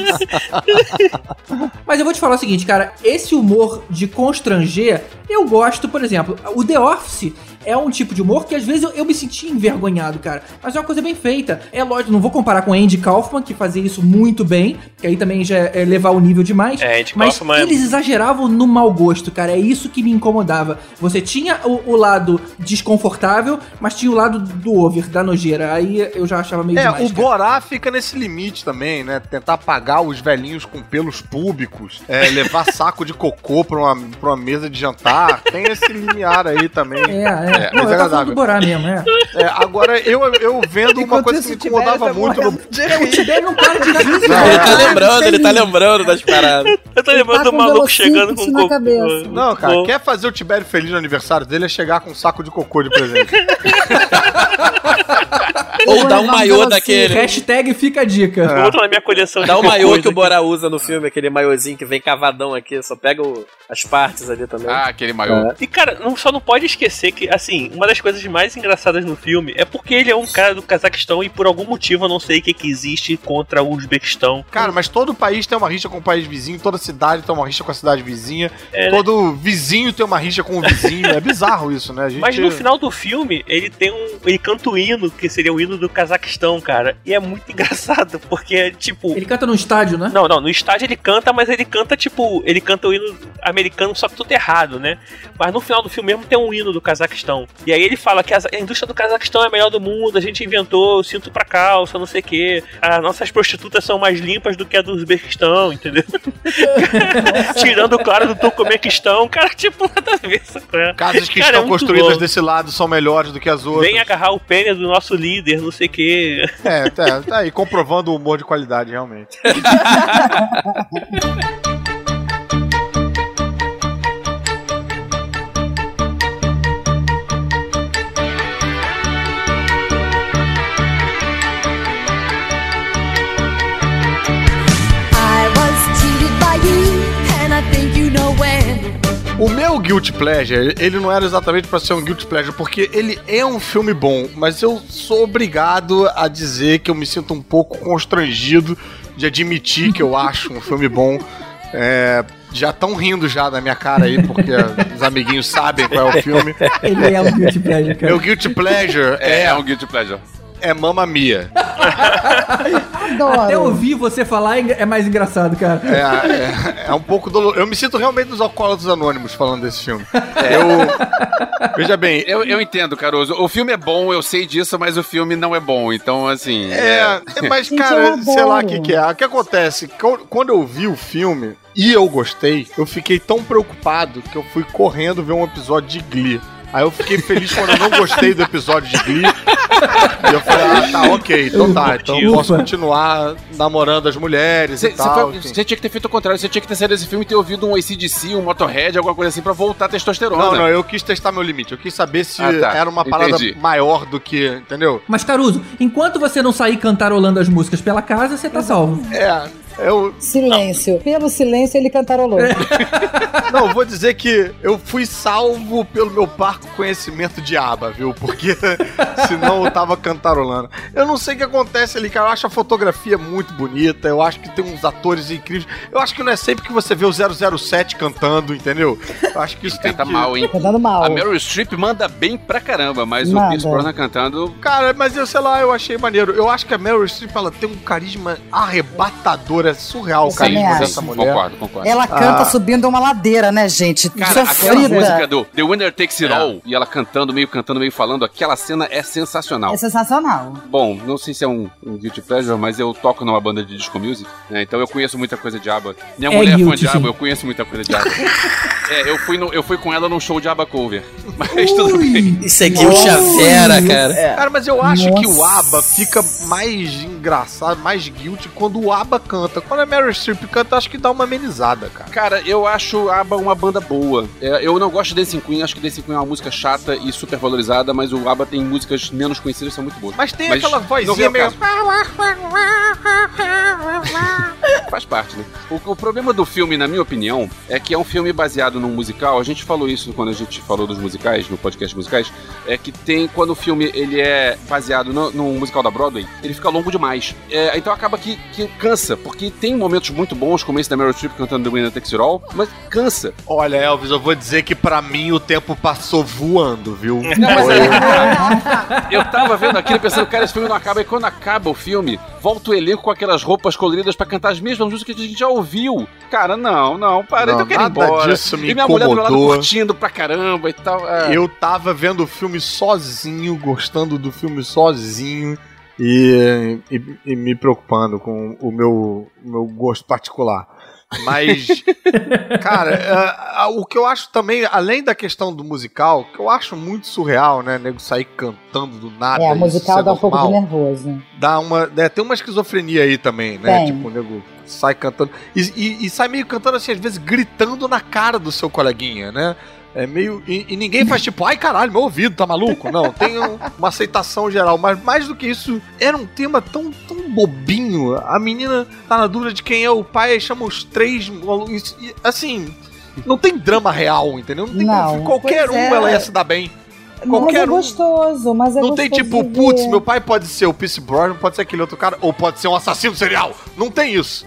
Mas eu vou te falar o seguinte, cara, esse humor de constranger, eu gosto, por exemplo, o The Office é um tipo de humor que às vezes eu, eu me senti envergonhado, cara. Mas é uma coisa bem feita. É lógico, não vou comparar com Andy Kaufman, que fazia isso muito bem, que aí também já é levar o nível demais. É, Andy mas Kaufman é- eles exageravam no mau gosto, cara. É isso que me incomodava. Você tinha o, o lado desconfortável, mas tinha o lado do over, da nojeira. Aí eu já achava meio É, demais. o cara. Borá fica nesse limite também, né? Tentar pagar os velhinhos com pelos públicos, é, levar saco de cocô pra uma, pra uma mesa de jantar. Tem esse limiar aí também. É, é. É, não, mas eu é agradável. do Borá mesmo, é. É, agora, eu, eu vendo uma coisa que me incomodava muito no. É, o. Tibério não para de rir, Ele cara. tá lembrando, ele tá lembrando das paradas. Eu tô lembrando tá do maluco chegando com cocô. cabeça. Não, cara, quer fazer o Tibério feliz no aniversário dele é chegar com um saco de cocô de presente. [LAUGHS] Ou dá um maiô daquele. Hashtag fica a dica. Na minha coleção Dá o maiô que o. Bora usa no filme, aquele maiôzinho que vem cavadão aqui, só pega o- as partes ali também. Ah, aquele maior. E, cara, não, só não pode esquecer que, assim, uma das coisas mais engraçadas no filme é porque ele é um cara do Cazaquistão e por algum motivo eu não sei o que, que existe contra o Uzbequistão. Cara, mas todo país tem uma rixa com o país vizinho, toda cidade tem uma rixa com a cidade vizinha, É, né? todo vizinho tem uma rixa com o vizinho. É bizarro [LAUGHS] isso, né? A gente... Mas no final do filme, ele tem um. Ele canta o hino, que seria o hino do Cazaquistão, cara. E é muito [LAUGHS] engraçado, porque é tipo. Ele canta no estádio, né? Não, não, no estádio ele canta, mas ele canta tipo. Ele canta o hino americano, só que tudo errado, né? Mas no final do filme mesmo tem um hino do Cazaquistão. E aí ele fala que a indústria do Cazaquistão é a melhor do mundo, a gente inventou o cinto pra calça, não sei o quê. As nossas prostitutas são mais limpas do que a do Uzbequistão, entendeu? [LAUGHS] Tirando, claro, do Turcomequistão, cara, tipo, nada a ver. sabe? Casas que Cara, é estão muito construídas bom. desse lado são melhores do que as outras. Vem agarrar o pênis do nosso líder, não sei o quê. É, tá, tá aí comprovando o humor de qualidade, realmente. [LAUGHS] O meu Guilty Pleasure, ele não era exatamente pra ser um Guilty Pleasure, porque ele é um filme bom, mas eu sou obrigado a dizer que eu me sinto um pouco constrangido de admitir que eu acho um filme bom. É, já estão rindo já da minha cara aí, porque os amiguinhos sabem qual é o filme. Ele é um guilty pleasure, cara. Meu Guilty Pleasure É, é, é um guilty pleasure. é Mamma Mia. [LAUGHS] Adoro. Até ouvir você falar é é mais engraçado, cara. É, é, é um pouco doloroso. Eu me sinto realmente nos alcoólatras anônimos falando desse filme. Eu. Veja bem, Eu, eu entendo, Caruso. O filme é bom, eu sei disso, mas o filme não é bom. Então, assim. É, mas Gente, cara, sei lá o que, que é. O que acontece? Qu- Quando eu vi o filme e eu gostei, eu fiquei tão preocupado que eu fui correndo ver um episódio de Glee. Aí eu fiquei feliz quando eu não gostei do episódio de Glee. e eu falei, ah, tá, ok, então tá. Então eu posso continuar namorando as mulheres Você e tal. enfim. tinha que ter feito o contrário, você tinha que ter saído desse filme e ter ouvido um ACDC, um Motorhead, alguma coisa assim, pra voltar a testosterona. Não, não, eu quis testar meu limite. Eu quis saber se Ah, tá. era uma parada Entendi. maior do que, entendeu? Mas, Caruso, enquanto você não sair cantarolando as músicas pela casa, você tá salvo. É, Eu, Silêncio. Pelo silêncio, ele cantarolou. [LAUGHS] não, eu vou dizer que eu fui salvo pelo meu parco conhecimento de aba, viu? Porque [LAUGHS] senão eu tava cantarolando. Eu não sei o que acontece ali, cara. Eu acho a fotografia muito bonita. Eu acho que tem uns atores incríveis. Eu acho que não é sempre que você vê o 007 cantando, entendeu? Eu acho que isso tem Canta que... mal, hein? Cantando mal. A Meryl Streep manda bem pra caramba, mas o Manda. Pierce Brosnan cantando... Cara, mas eu sei lá, eu achei maneiro. Eu acho que a Meryl Streep, ela tem um carisma arrebatador. É surreal o carisma dessa mulher. Concordo, concordo. Ela canta Ah. subindo uma ladeira, né, gente? Cara, aquela Sofrida. música do The Winner Takes It É. All, e ela cantando, meio cantando, meio falando, aquela cena é sensacional. É sensacional. Bom, não sei se é um, um guilty pleasure, mas eu toco numa banda de disco music, né? Então eu conheço muita coisa de ABBA. Minha É mulher é fã de ABBA, eu conheço muita coisa de ABBA. [LAUGHS] é, eu fui, no- eu fui com ela num show de ABBA cover. Mas tudo bem. Isso é guilty a vera, cara. Cara, mas eu acho que o Nossa. ABBA fica mais engraçado, mais guilty quando o ABBA canta. Quando a Meryl Streep canta, acho que dá uma amenizada, cara. Cara, eu acho a ABBA uma banda boa. É, eu não gosto de Dancing Queen, acho que Dancing Queen é uma música chata e super valorizada, mas o ABBA tem músicas menos conhecidas que são muito boas. Mas tem Mas aquela vozinha meio... [LAUGHS] Faz parte, né? O, o problema do filme, na minha opinião, é que é um filme baseado num musical. A gente falou isso quando a gente falou dos musicais, no podcast musicais. É que tem, quando o filme ele é baseado no, num musical da Broadway, ele fica longo demais. É, então acaba que, que cansa, porque tem momentos muito bons, como esse da Meryl Streep cantando The Winner Takes It All, mas cansa. Olha, Elvis, eu vou dizer que pra mim o tempo passou voando, viu? Não, mas Foi- aí- [LAUGHS] eu tava vendo aquilo pensando, cara, esse filme não acaba. E quando acaba o filme, volta o elenco com aquelas roupas coloridas pra cantar as mesmas músicas que a gente já ouviu. Cara, não, não, para, Não, então eu quero ir nada embora. disso me e minha mulher do meu lado incomodou. curtindo pra caramba e tal. é. Eu tava vendo o filme sozinho, gostando do filme sozinho e, e- e me preocupando com o meu, o meu gosto particular. Mas, [LAUGHS] cara, é, é, o que eu acho também, além da questão do musical, que eu acho muito surreal, né? Nego sair cantando do nada. É, a isso musical ser dá um pouco de normal. nervoso. Dá uma, é, tem uma esquizofrenia aí também, né? Tem. Tipo, o nego sai cantando. E, e- e sai meio cantando assim, às vezes gritando na cara do seu coleguinha, né? É meio. E, e ninguém faz tipo, ai caralho, meu ouvido, tá maluco? Não, tem um- uma aceitação geral. Mas mais do que isso, era um tema tão, tão bobinho. A menina tá na dúvida de quem é o pai, aí chama os três. e, Assim. Não tem drama real, entendeu? Não tem Não. Qualquer um é. ela ia se dar bem. Mas Qualquer é um. gostoso, mas é Não tem tipo, putz, meu pai pode ser o Pierce Brosnan, pode ser aquele outro cara, ou pode ser um assassino serial. Não tem isso.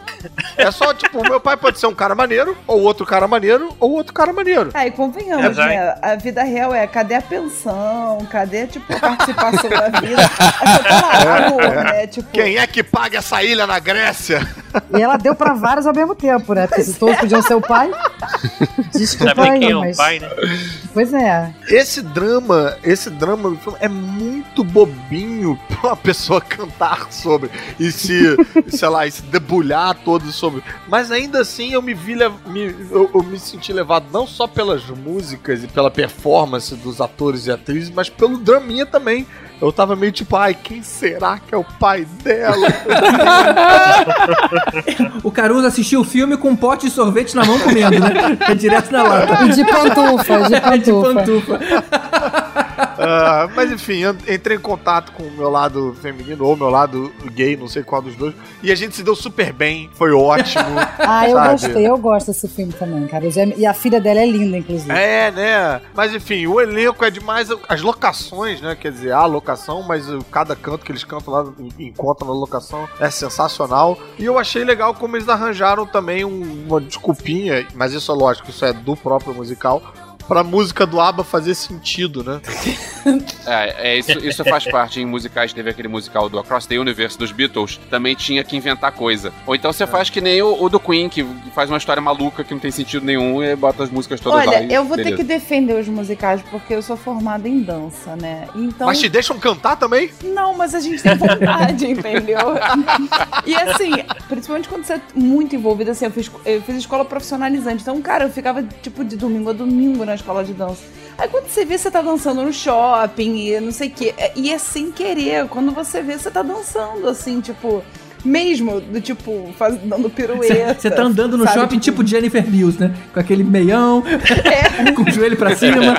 É só, [LAUGHS] tipo, meu pai pode ser um cara maneiro, ou outro cara maneiro, ou outro cara maneiro. Ah, e convenhamos, Exato. né? A vida real é cadê a pensão? Cadê, tipo, a participação da [LAUGHS] vida? Aí você tá lá, amor, né? Tipo, Quem é que paga essa ilha na Grécia? E ela deu pra vários ao mesmo tempo, né? Porque se todos podiam ser o pai. Desculpa Sabe aí, quem é o mas. pai, né? Pois é. Esse drama, esse drama do filme é muito bobinho [LAUGHS] pra uma pessoa cantar sobre e se, sei lá, e se debulhar todo sobre. Mas ainda assim eu me vi, me, eu, eu me senti levado não só pelas músicas e pela performance dos atores e atrizes, mas pelo draminha também. Eu tava meio tipo, ai, quem será que é o pai dela? [LAUGHS] O Caruso assistiu o filme com um pote de sorvete na mão comendo, né? É direto na lata. De pantufa, de [LAUGHS] É de pantufa. pantufa. Ah, mas enfim, eu entrei em contato com o meu lado feminino ou o meu lado gay, não sei qual dos dois, e a gente se deu super bem, foi ótimo. [LAUGHS] Ah, eu sabe? gostei, eu gosto desse filme também, cara. E a filha dela é linda, inclusive. É, né? Mas enfim, o elenco é demais. As locações, né? Quer dizer, a locação, mas cada canto que eles cantam lá, en- encontram na locação, é sensacional. E eu achei legal como eles arranjaram também um- uma desculpinha, mas isso é lógico, isso é do próprio musical. Pra música do ABBA fazer sentido, né? É, é, isso, isso faz parte em musicais. Teve aquele musical do Across the Universe dos Beatles, também tinha que inventar coisa. Ou então você faz que nem o, o do Queen, que faz uma história maluca que não tem sentido nenhum e bota as músicas todas lá. Olha, eu vou ter beleza. que defender os musicais porque eu sou formada em dança, né? Então. Mas te deixam cantar também? Não, mas a gente tem vontade, [LAUGHS] entendeu? E assim, principalmente quando você é muito envolvido, assim, eu fiz, eu fiz escola profissionalizante. Então, cara, eu ficava, tipo, de domingo a domingo na escola de dança. Aí quando você vê, você tá dançando no shopping e não sei o quê. É- E é sem querer. Quando você vê, você tá dançando, assim, tipo. Mesmo, do tipo, faz, dando pirueta. Você tá andando no sabe? shopping tipo Jennifer Mills, né? Com aquele meião, [LAUGHS] com o joelho pra cima.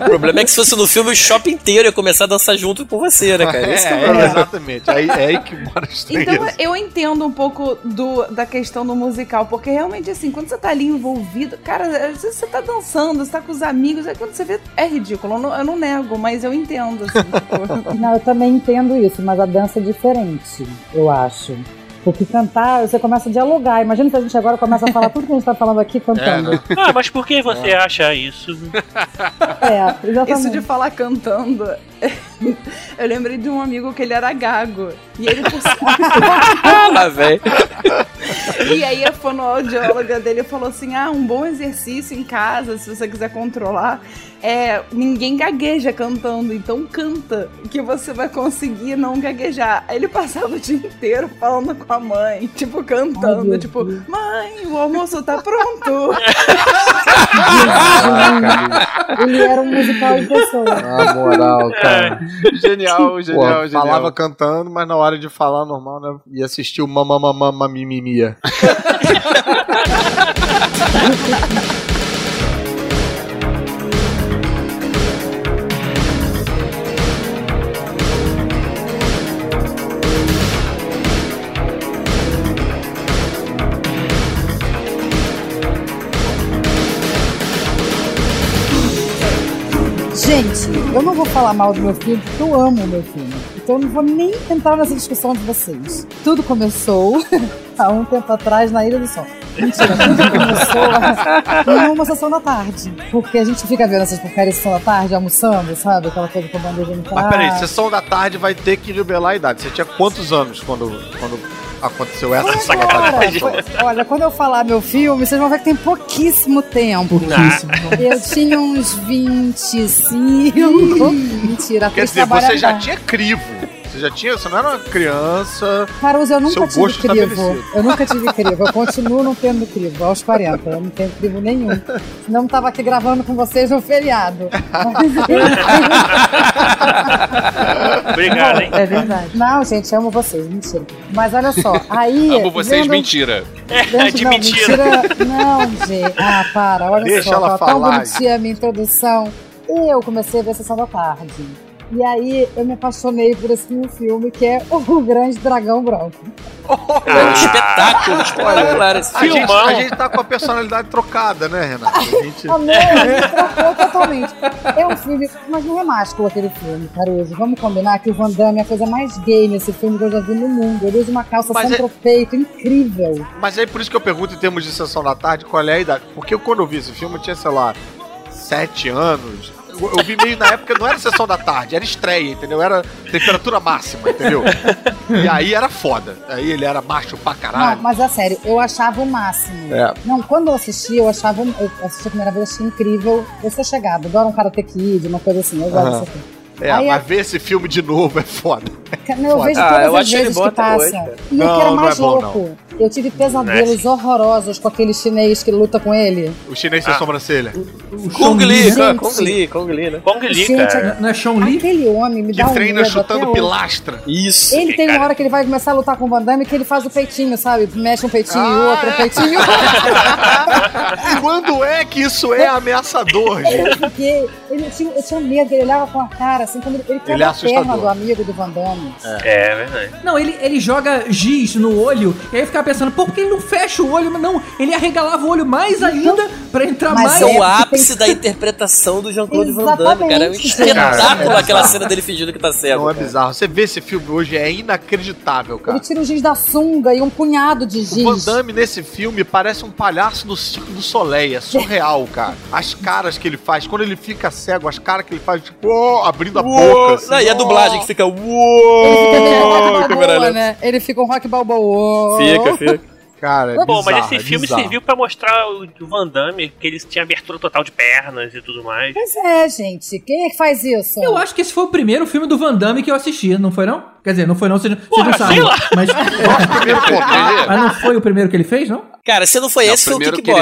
O problema é que se fosse no filme, o shopping inteiro ia começar a dançar junto com você, né, cara? Esse que é o É, problema. exatamente. Aí, é aí que mora a estranheza. Então eu entendo um pouco do, da questão do musical, porque realmente assim, quando você tá ali envolvido, cara, às vezes você tá dançando, você tá com os amigos, aí quando você vê, é ridículo, eu não, eu não nego, mas eu entendo, assim, tipo, [LAUGHS] Não, eu também entendo isso, mas a dança é diferente, eu acho. Porque cantar, você começa a dialogar. Imagina se a gente agora começa a falar tudo que a gente tá falando aqui cantando. Ah, mas por que você acha isso? É, exatamente. Isso de falar cantando. [LAUGHS] Eu lembrei de um amigo que ele era gago. E ele [LAUGHS] por Ah, velho. E aí a fonoaudióloga dele falou assim: ah, um bom exercício em casa, se você quiser controlar, é ninguém gagueja cantando, então canta, que você vai conseguir não gaguejar. Aí ele passava o dia inteiro falando com a mãe, tipo, cantando, tipo, mãe, o almoço tá pronto. [LAUGHS] Ele era um musical em pessoa. Na moral, cara. Genial, genial, Pô, genial. Falava cantando, mas na hora de falar normal, né? Ia assistir o Mamamamamimimia. [LAUGHS] Gente, eu não vou falar mal do meu filme, porque eu amo o meu filme. Então eu não vou nem entrar nessa discussão de vocês. Tudo começou [LAUGHS] há um tempo atrás na Ilha do Sol. Mentira, tudo começou numa sessão da tarde. Porque a gente fica vendo essas porcarias sessão da tarde, almoçando, sabe? Aquela coisa com bandeja no Mas peraí, sessão da tarde vai ter que revelar a idade. Você tinha quantos anos quando, quando aconteceu essa foi- olha, quando eu falar meu filme, vocês vão ver que tem pouquíssimo tempo. Pouquíssimo. Eu tinha uns 25. [LAUGHS] Mentira, Quer dizer, você já tinha crivo. Você já tinha, você não era uma criança. Caruso, eu nunca tive crivo. Eu nunca tive crivo. Eu continuo não tendo crivo, aos 40. Eu não tenho crivo nenhum. Senão eu tava aqui gravando com vocês no feriado. [LAUGHS] Obrigado, hein? É verdade. Não, gente, amo vocês, mentira. Mas olha só, aí. [LAUGHS] Amo vocês, vendo- mentira. É, de não, mentira. Não, gente. Ah, para, olha Deixa só. ela tão falar, bonitinha a minha introdução. E eu comecei a ver a sessão da tarde. E aí eu me apaixonei por esse filme que é [LAUGHS] O Grande Dragão Branco. É um espetáculo, espetacular esse A gente, a gente tá com a personalidade trocada, né, Renato? A gente... Ah, não, a gente trocou totalmente. É um filme, mas não é másculo aquele filme, Caruso. Vamos combinar que o Van Damme é a coisa mais gay nesse filme que eu já vi no mundo. Ele usa uma calça Mas sem é- peito, incrível. Mas aí por isso que eu pergunto em termos de sessão da tarde, qual é a idade? Porque eu, quando eu vi esse filme, eu tinha, sei lá, sete anos. Eu, vi meio na época, não era sessão da tarde, era estreia, entendeu? Era temperatura máxima, entendeu? E aí era foda. Aí ele era macho pra Não, caralho. mas é sério, eu achava o máximo. É. Não, quando eu assisti, eu achava. Eu assisti a primeira vez, achei incrível. Eu sou chegada, adoro um Karate Kid, uma coisa assim. Eu gosto filme. É, Aí mas a- ver esse filme de novo é foda. Não, eu Foda. vejo Ah, todas eu as vezes que passa. hoje, e o Não, que era não é mais bom, louco, eu tive pesadelos horrorosos com aquele chinês que luta com ele. O chinês sem Ah. sobrancelha. O Kung Lee, Lee, Gente. Kung Lee, Kung Lee, né? Kong Lee, Gente, cara. Não é Sean Lee? Aquele homem me Que dá um treina medo chutando até hoje. pilastra. Isso. Ele tem uma cara. hora que ele vai começar a lutar com o Van Damme que ele faz o peitinho, sabe? Mexe um peitinho e Ah, outro, um é. peitinho. [LAUGHS] Quando é que isso é ameaçador, gente? Porque ele tinha, eu tinha medo, ele olhava com a cara, assim, quando ele, ele Ele é a perna assustador. do amigo do Van Damme. É, verdade. Não, ele, ele joga giz no olho, e aí eu ficava pensando, pô, por que ele não fecha o olho? Mas não, ele arregalava o olho mais ainda pra entrar Mas mais. É é o ápice da interpretação do Jean-Claude Van Damme, cara. É um espetáculo Cara, aquela cena dele fingindo que tá cego. Não é cara. bizarro. Você vê esse filme hoje, é inacreditável, cara. Ele tira o giz da sunga e um punhado de O Van giz. Damme nesse filme parece um palhaço do Circo do Soleil. É surreal, cara. As caras que ele faz, quando ele fica cego, as caras que ele faz, tipo, oh, abrindo a boca. assim. Não, e a dublagem que fica. Ele fica Uou! rock câmera balboa, lenta. né? Ele fica um rock balboa. Fica, fica. Cara, é Bom, mas bizarro, esse é filme bizarro. serviu pra mostrar o o Van Damme, que eles tinham abertura total de pernas e tudo mais. Pois é, gente. Quem é que faz isso? Eu acho que esse foi o primeiro filme do Van Damme que eu assisti, não foi não? Quer dizer, não foi não, não, vocês Porra, não sabem. sei lá. Mas, Primeiro contato. mas não foi o primeiro que ele fez, não? Cara, se não foi Não, esse, foi o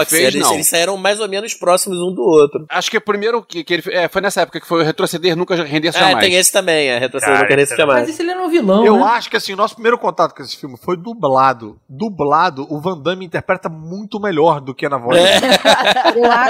fez, eles, não. eles saíram mais ou menos próximos um do outro. Acho que o primeiro que, que ele é, foi nessa época que foi o retroceder nunca render Ah, jamais. tem esse também, é retroceder não se esse é- chamar. Mas esse ele era um vilão, Eu né? acho que assim, o nosso primeiro contato com esse filme foi dublado. Dublado, o Van Damme interpreta muito melhor do que na voz. É. [LAUGHS]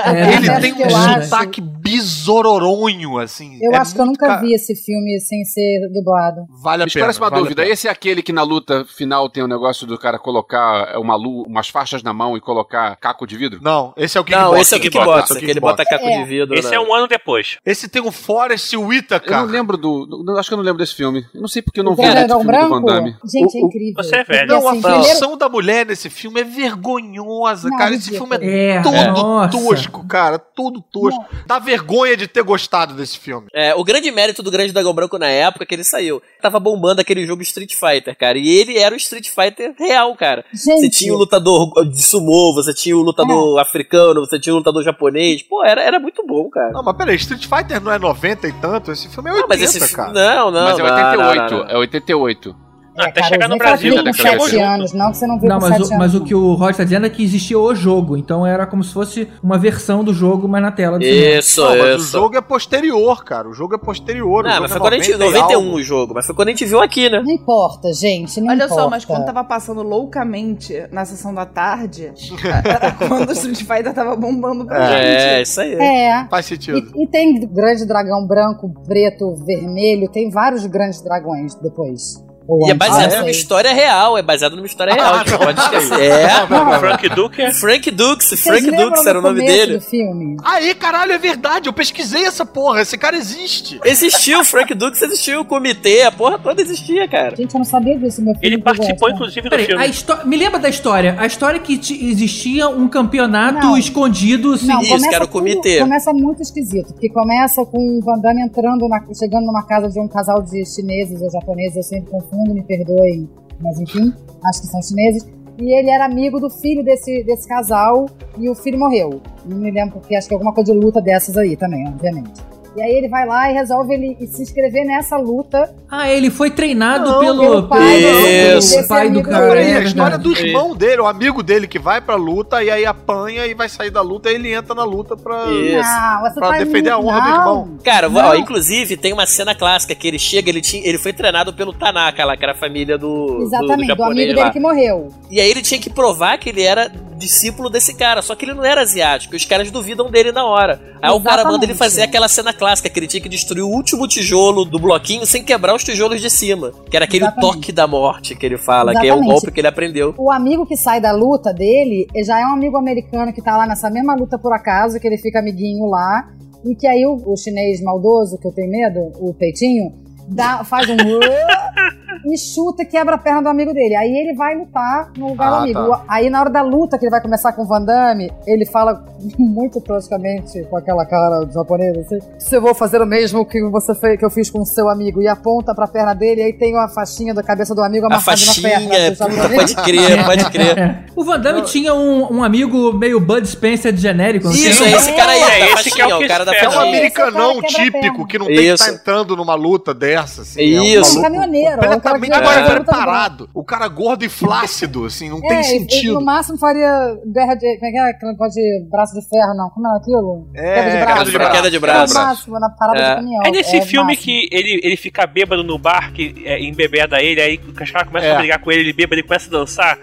É, Ele tem um acho- sotaque bizororonho, assim. Eu É acho que eu nunca ca- vi esse filme sem ser dublado. Vale a pena. Esclarece uma vale dúvida. Esse é aquele que na luta final tem o negócio do cara colocar uma lu umas faixas na mão e colocar caco de vidro? Não, esse é o Não, Kickboxer. esse é o Kickboxer, Kickboxer, que ele bota caco É. de vidro. Esse né? é um ano depois. Esse tem o Forrest Eu Whitaker. não lembro do. do- Acho que eu não lembro desse filme. Eu não sei porque eu não O vi esse Dragão filme do Van Branco? Damme. Gente, é incrível. Você é velho. Não, assim, a função da mulher nesse filme é vergonhosa, Não, cara. Esse filme é, É, todo tosco, cara. Todo tosco. Dá vergonha de ter gostado desse filme. É, o grande mérito do Grande Dragão Branco na época que ele saiu. Tava bombando aquele jogo Street Fighter, cara. E ele era o Street Fighter real, cara. Gente, Você tinha o lutador de sumô, você tinha o lutador africano, você tinha o lutador japonês. Pô, era, era muito bom, cara. Não, mas peraí, Street Fighter não é 90 e tanto? Esse filme é 80, Não, mas esse cara. Não, não, Mas é não, 88. não, não, não. É 88. Até cara, chegar no Brasil. né, com daquela 7 época. anos, não, que você não viu Não, mas 7 o, mas anos. o que o Rod tá dizendo é que existia o jogo, então era como se fosse uma versão do jogo, mas na tela do. Isso, Não, mas o isso. jogo é posterior, cara. O jogo é posterior. Não, mas é foi quando a gente. 90 e 91 algo. o jogo, mas foi quando a gente viu aqui, né? Não importa, gente, não Olha importa. só, mas quando tava passando loucamente na sessão da tarde, [LAUGHS] era quando o Street Fighter tava bombando pra É, gente. isso aí. É. Faz sentido. E, e tem grande dragão branco, preto, vermelho, tem vários grandes dragões depois. E é antes, baseado não numa sei. história real, é baseado numa história real, Ah, a gente não. pode [LAUGHS] esquecer. É, Não, Frank Duke é. Frank Dukes, Vocês Frank Dukes era o nome dele. do filme? Aí, caralho, é verdade. Eu pesquisei essa porra. Esse cara existe. Existiu, Frank Dukes existiu, o comitê, a porra toda existia, cara. Gente, eu não sabia disso, meu filho. Ele participou, inclusive, do filme. histó- me lembra da história. A história que ti- existia um campeonato Não. escondido. assim, Não, Isso, começa que era o comitê. começa muito esquisito, porque começa com o Van Damme entrando, na- chegando numa casa de um casal de chineses ou japoneses, eu sempre confundo, me perdoem, mas enfim, acho que são chineses. E ele era amigo do filho desse, desse casal e o filho morreu. Não me lembro porque acho que é alguma coisa de luta dessas aí também, obviamente. E aí ele vai lá e resolve ele se inscrever nessa luta. Ah, ele foi treinado Não, pelo, pelo pai pelo- do- pai do cara. Peraí, é a história do irmão dele, o amigo dele que vai pra luta e aí apanha e vai sair da luta e ele entra na luta pra, Isso. Não, pra tá defender a honra do não. irmão. Cara, ó, inclusive tem uma cena clássica que ele chega, ele, tinha, ele foi treinado pelo Tanaka lá, que era a família do, do- do, Exatamente, do, japonês amigo lá. dele que morreu. E aí ele tinha que provar que ele era discípulo desse cara, só que ele não era asiático, e os caras duvidam dele na hora. Aí o cara manda ele Exatamente. fazer aquela cena clássica, que ele tinha que destruir o último tijolo do bloquinho sem quebrar os tijolos de cima. Que era aquele Exatamente. toque da morte que ele fala, que é o Exatamente. golpe que ele aprendeu. O amigo que sai da luta dele já é um amigo americano que tá lá nessa mesma luta por acaso, que ele fica amiguinho lá. E que aí o, o chinês maldoso, que eu tenho medo, o peitinho, dá, faz um. [LAUGHS] e chuta e quebra a perna do amigo dele. Aí ele vai lutar no lugar do Ah, amigo. tá. Aí na hora da luta que ele vai começar com o Van Damme, ele fala [LAUGHS] muito toscamente, com aquela cara japonesa, assim: Se eu vou fazer o mesmo que você fez, que eu fiz com o seu amigo, e aponta pra perna dele, e aí tem uma faixinha da cabeça do amigo A amarrada na faixinha, perna. do puta, japonês. pode crer, [LAUGHS] pode crer. O Van Damme tinha um, um amigo meio Bud Spencer de genérico. não Isso, é esse cara aí, É, esse que é o cara da espera. É um americanão a típico perna. que não tem que estar entrando numa luta dessa, assim. Isso. É um Caminhoneiro, completamente o cara que- agora É. preparado. O cara gordo e flácido, assim, não tem É, ele- sentido. no máximo faria guerra de. Como é que é? Aquele negócio de braço de ferro, não. Como é aquilo? É, queda de braço. queda de braço. Queda de É braço. o máximo, na parada É. do caminhão. É nesse o filme máximo. que ele, ele fica bêbado no bar, que é, embebeda ele, aí caras começam É. a brigar com ele, ele bêbado, ele começa a dançar.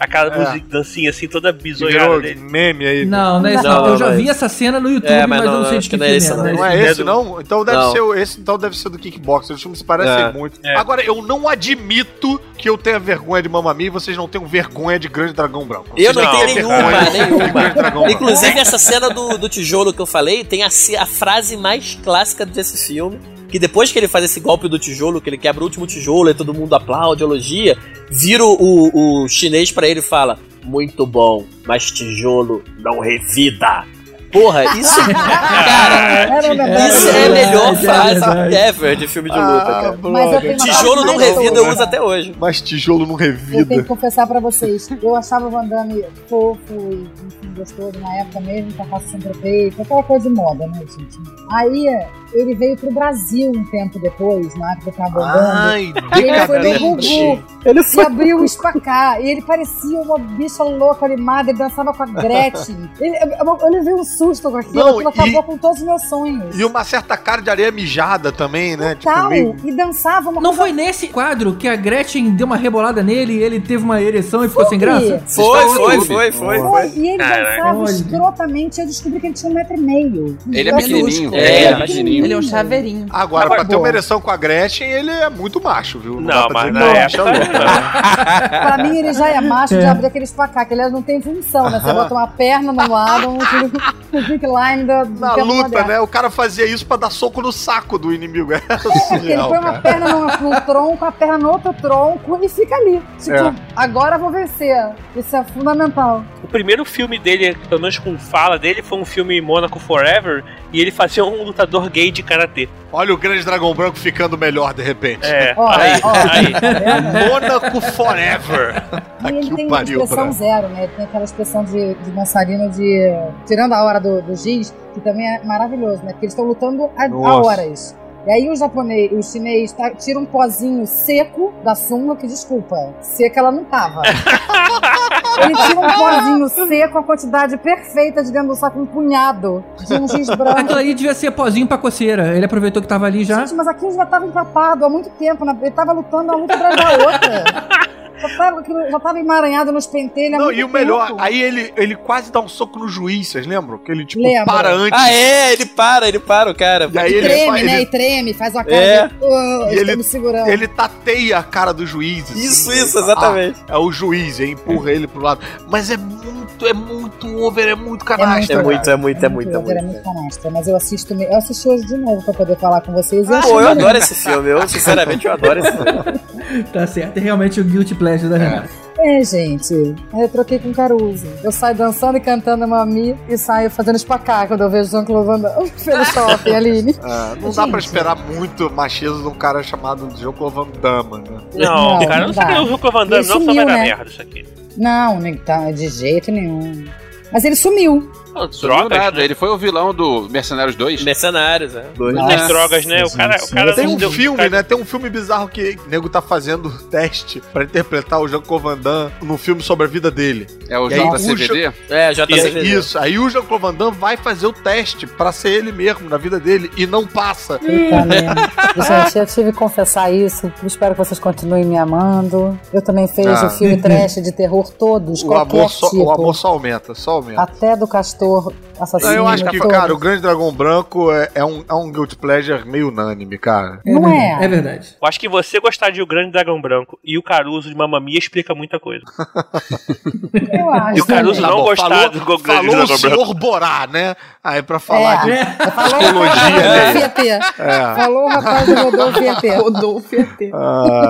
Aquela É. música, dancinha assim, toda bizonhada dele. meme aí. Não, não é isso. Não, não. Eu já não é vi essa cena no YouTube, É, mas, mas não, não, sei de que que não é filme esse, é. não. né? Não é Esse esse, é do- não? Então deve Não. ser o- esse, então deve ser do Kickboxer. Os filmes se parecem É. muito. É. Agora, eu não admito que eu tenha vergonha de Mamma Mia e vocês não tenham vergonha de Grande Dragão Branco. Eu Vocês não Não, tenho nenhuma, nenhuma. [LAUGHS] Inclusive, essa cena do, do tijolo que eu falei tem a, a frase mais clássica desse filme. Que depois que ele faz esse golpe do tijolo, que ele quebra o último tijolo e todo mundo aplaude, elogia, vira o, o, o chinês pra ele e fala: Muito bom, mas tijolo não revida. Porra, isso. [LAUGHS] Cara, isso é a melhor frase ever de filme de luta, Ah, cara. Tijolo não revida, eu uso até hoje. Mas tijolo não Eu tenho revida. que confessar pra vocês, eu achava o Van Damme fofo e gostoso na época mesmo, com a face sempre feita, aquela coisa de moda, né, gente? Aí ele veio pro Brasil um tempo depois, na época que eu tava bombando. Ai, E ele foi no. Gugu. Ele E abriu o espacá. E ele parecia uma bicha louca, animada. Ele dançava com a Gretchen. Ele, eu, eu, eu levei um susto com aquilo. Não, aquilo acabou e- com todos os meus sonhos. E uma certa cara de areia mijada também, né? Tipo, Tal, meio... e dançava uma Não coisa foi nesse quadro que a Gretchen deu uma rebolada nele e ele teve uma ereção e ficou sem Foi. graça? Foi, foi, foi, foi, Foi, foi. e ele Caraca. Dançava Olha. escrotamente. Eu descobri que ele tinha um metro e meio. Ele é Grosso. pequenininho. É, Ele é pequenininho. Ele é um chaveirinho. Agora, Agora, pra ter uma ereção com a Gretchen, ele é muito macho, viu? Não, pra mas dizer na época. não. não. [LAUGHS] Pra mim, ele já é macho É. de abrir aquele espacá, que ele não tem função, né? Você bota uma perna no lado, um line do Na luta, né? O cara fazia isso pra dar soco no saco do inimigo. [LAUGHS] É, É, ele põe uma perna no, no tronco, a perna no outro tronco e fica ali. Tipo, É. agora eu vou vencer. Isso é fundamental. O primeiro filme dele, pelo menos com fala dele, foi um filme Monaco Forever. E ele fazia um lutador gay de karatê. Olha o grande dragão branco ficando melhor de repente. É, [LAUGHS] Ó, aí, ó, aí. tá vendo? Mônaco Forever. E ele Aqui tem o uma pariu, expressão pra... zero, né? Ele tem aquela expressão de, de dançarino de. Tirando a hora do, do giz, que também é maravilhoso, né? Porque eles estão lutando há, há Nossa. horas. E aí o japonês, o chinês tá- tira um pozinho seco da sunga, que desculpa, seca ela não tava. [LAUGHS] Ele tira um pozinho seco, a quantidade perfeita de dentro do saco, um punhado de um giz branco. Aquilo ali devia ser pozinho pra coceira. Ele aproveitou que tava ali já. Gente, mas aquilo já tava empapado há muito tempo. né? Ele tava lutando uma luta atrás da outra. Já tava, já tava emaranhado nos pentelhos há Não, muito e o melhor, tempo. aí ele, ele quase dá um soco no juiz, vocês lembram? Que ele, tipo, Lembro. para antes. Ah, é, ele para, ele para o cara. E aí E ele, treme, faz- né? ele, E treme, faz uma cara É. de. "Ah, E ele- me segurando. ele tateia a cara do juiz. assim. Isso, isso, exatamente. Ah, é o juiz, e empurra ele pro lado. Mas é muito, é muito over, é muito canastra. É muito, é muito, é muito, é over, é muito. muito canastra. Mas eu assisto. me- Eu assisti hoje de novo pra poder falar com vocês. e Pô, eu adoro esse filme. Eu, sinceramente, eu adoro esse filme. [LAUGHS] Tá certo. É realmente o guilty pleasure da Renata. É, gente. Aí eu troquei com o Caruso. Eu saio dançando e cantando Mami e saio fazendo espacá quando eu vejo Jean-Claude Van Damme [LAUGHS] pelo shopping, Aline. Ah, não dá pra esperar muito machismo de um cara chamado Jean-Claude Van Damme, né? Não, Não, cara, não não sei que o Hulk Van Damme, Ele não, só vai sumiu, dar né? merda isso aqui. Não, tá de jeito nenhum. Mas ele sumiu. Não, Drogas, nada. né? Ele foi o vilão do Mercenários 2. Mercenários, é. Muitas drogas, né? O cara, o cara Tem não um deu- filme, cara- né? Tem um filme bizarro que o nego tá fazendo teste pra interpretar o Jean-Claude Van Damme no filme sobre a vida dele. É o JCVD. É, JCVD. isso. Aí o Jean-Claude Van Damme vai fazer o teste pra ser ele mesmo na vida dele e não passa. Gente, eu tive que confessar isso. Espero que vocês continuem me amando. Eu também fiz Ah. o filme trash de terror todos, O qualquer amor, só, tipo. o amor só aumenta, só aumenta. Até do castor assassino. Não, eu acho que, todos. cara, o Grande Dragão Branco é, é um, é um guilty pleasure meio unânime, cara. Não verdade, é? É verdade. Eu acho que você gostar de O Grande Dragão Branco e o Caruso de Mamamia explica muita coisa. [LAUGHS] Eu acho. E o Caruso não bom, gostar falou, do Grande falou o Dragão Branco. senhor Borá, né? Aí pra falar de É. Falou [LAUGHS] psicologia o. É. Falou o rapaz do Rodolfo ET. [LAUGHS] Rodolfo ET. Ah,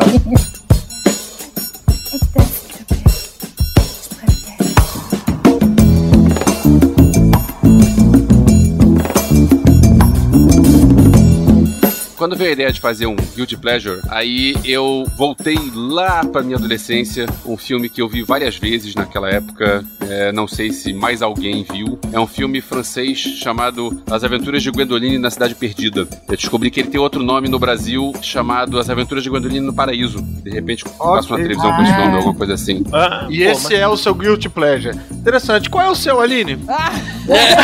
Quando veio a ideia de fazer um Guilty Pleasure, aí eu voltei lá pra minha adolescência, um filme que eu vi várias vezes naquela época, é, não sei se mais alguém viu. É um filme francês chamado As Aventuras de Gwendoline na Cidade Perdida. Eu descobri que ele tem outro nome no Brasil chamado As Aventuras de Gwendoline no Paraíso. De repente passa uma televisão com esse nome, alguma coisa assim. Ah, e esse é o seu guilty pleasure. Interessante. Qual é o seu, Aline? [LAUGHS] Peraí,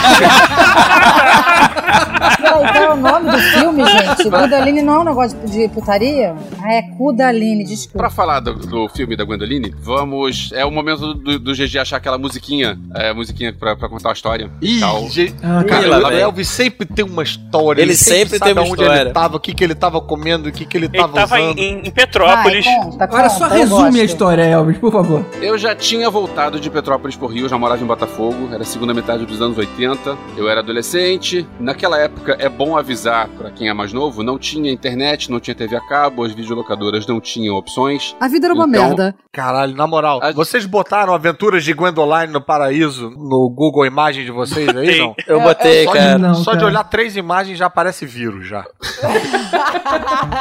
qual é o nome do filme, gente? Kudaline não é um negócio de putaria? Ah, é Kudaline, desculpa. Pra falar do, do filme da Gwendoline, vamos. É o momento do, do GG achar aquela musiquinha. É, musiquinha pra, pra contar a história. Ih, Tal. gente, Ah, cara, o. Elvis sempre tem uma história. Ele sempre sabe tem uma onde história. ele tava, o que, que ele tava comendo, o que, que ele Ele tava tava em, usando. em- em Petrópolis. Vai, conta, Agora conta, só resume a história, Elvis, por favor. Eu já tinha voltado de Petrópolis pro Rio, já morava em Botafogo, era a segunda metade dos anos 80. Eu era adolescente. Naquela época, é bom avisar pra quem é mais novo, não tinha internet, não tinha TV a cabo, as videolocadoras não tinham opções. A vida era uma Então, merda. Caralho, na moral, A- vocês botaram Aventuras de Gwendoline no Paraíso no Google Imagem de vocês aí, Tem. não? [LAUGHS] Eu botei, Só, cara. de, Não, só cara. de olhar três imagens já aparece vírus já.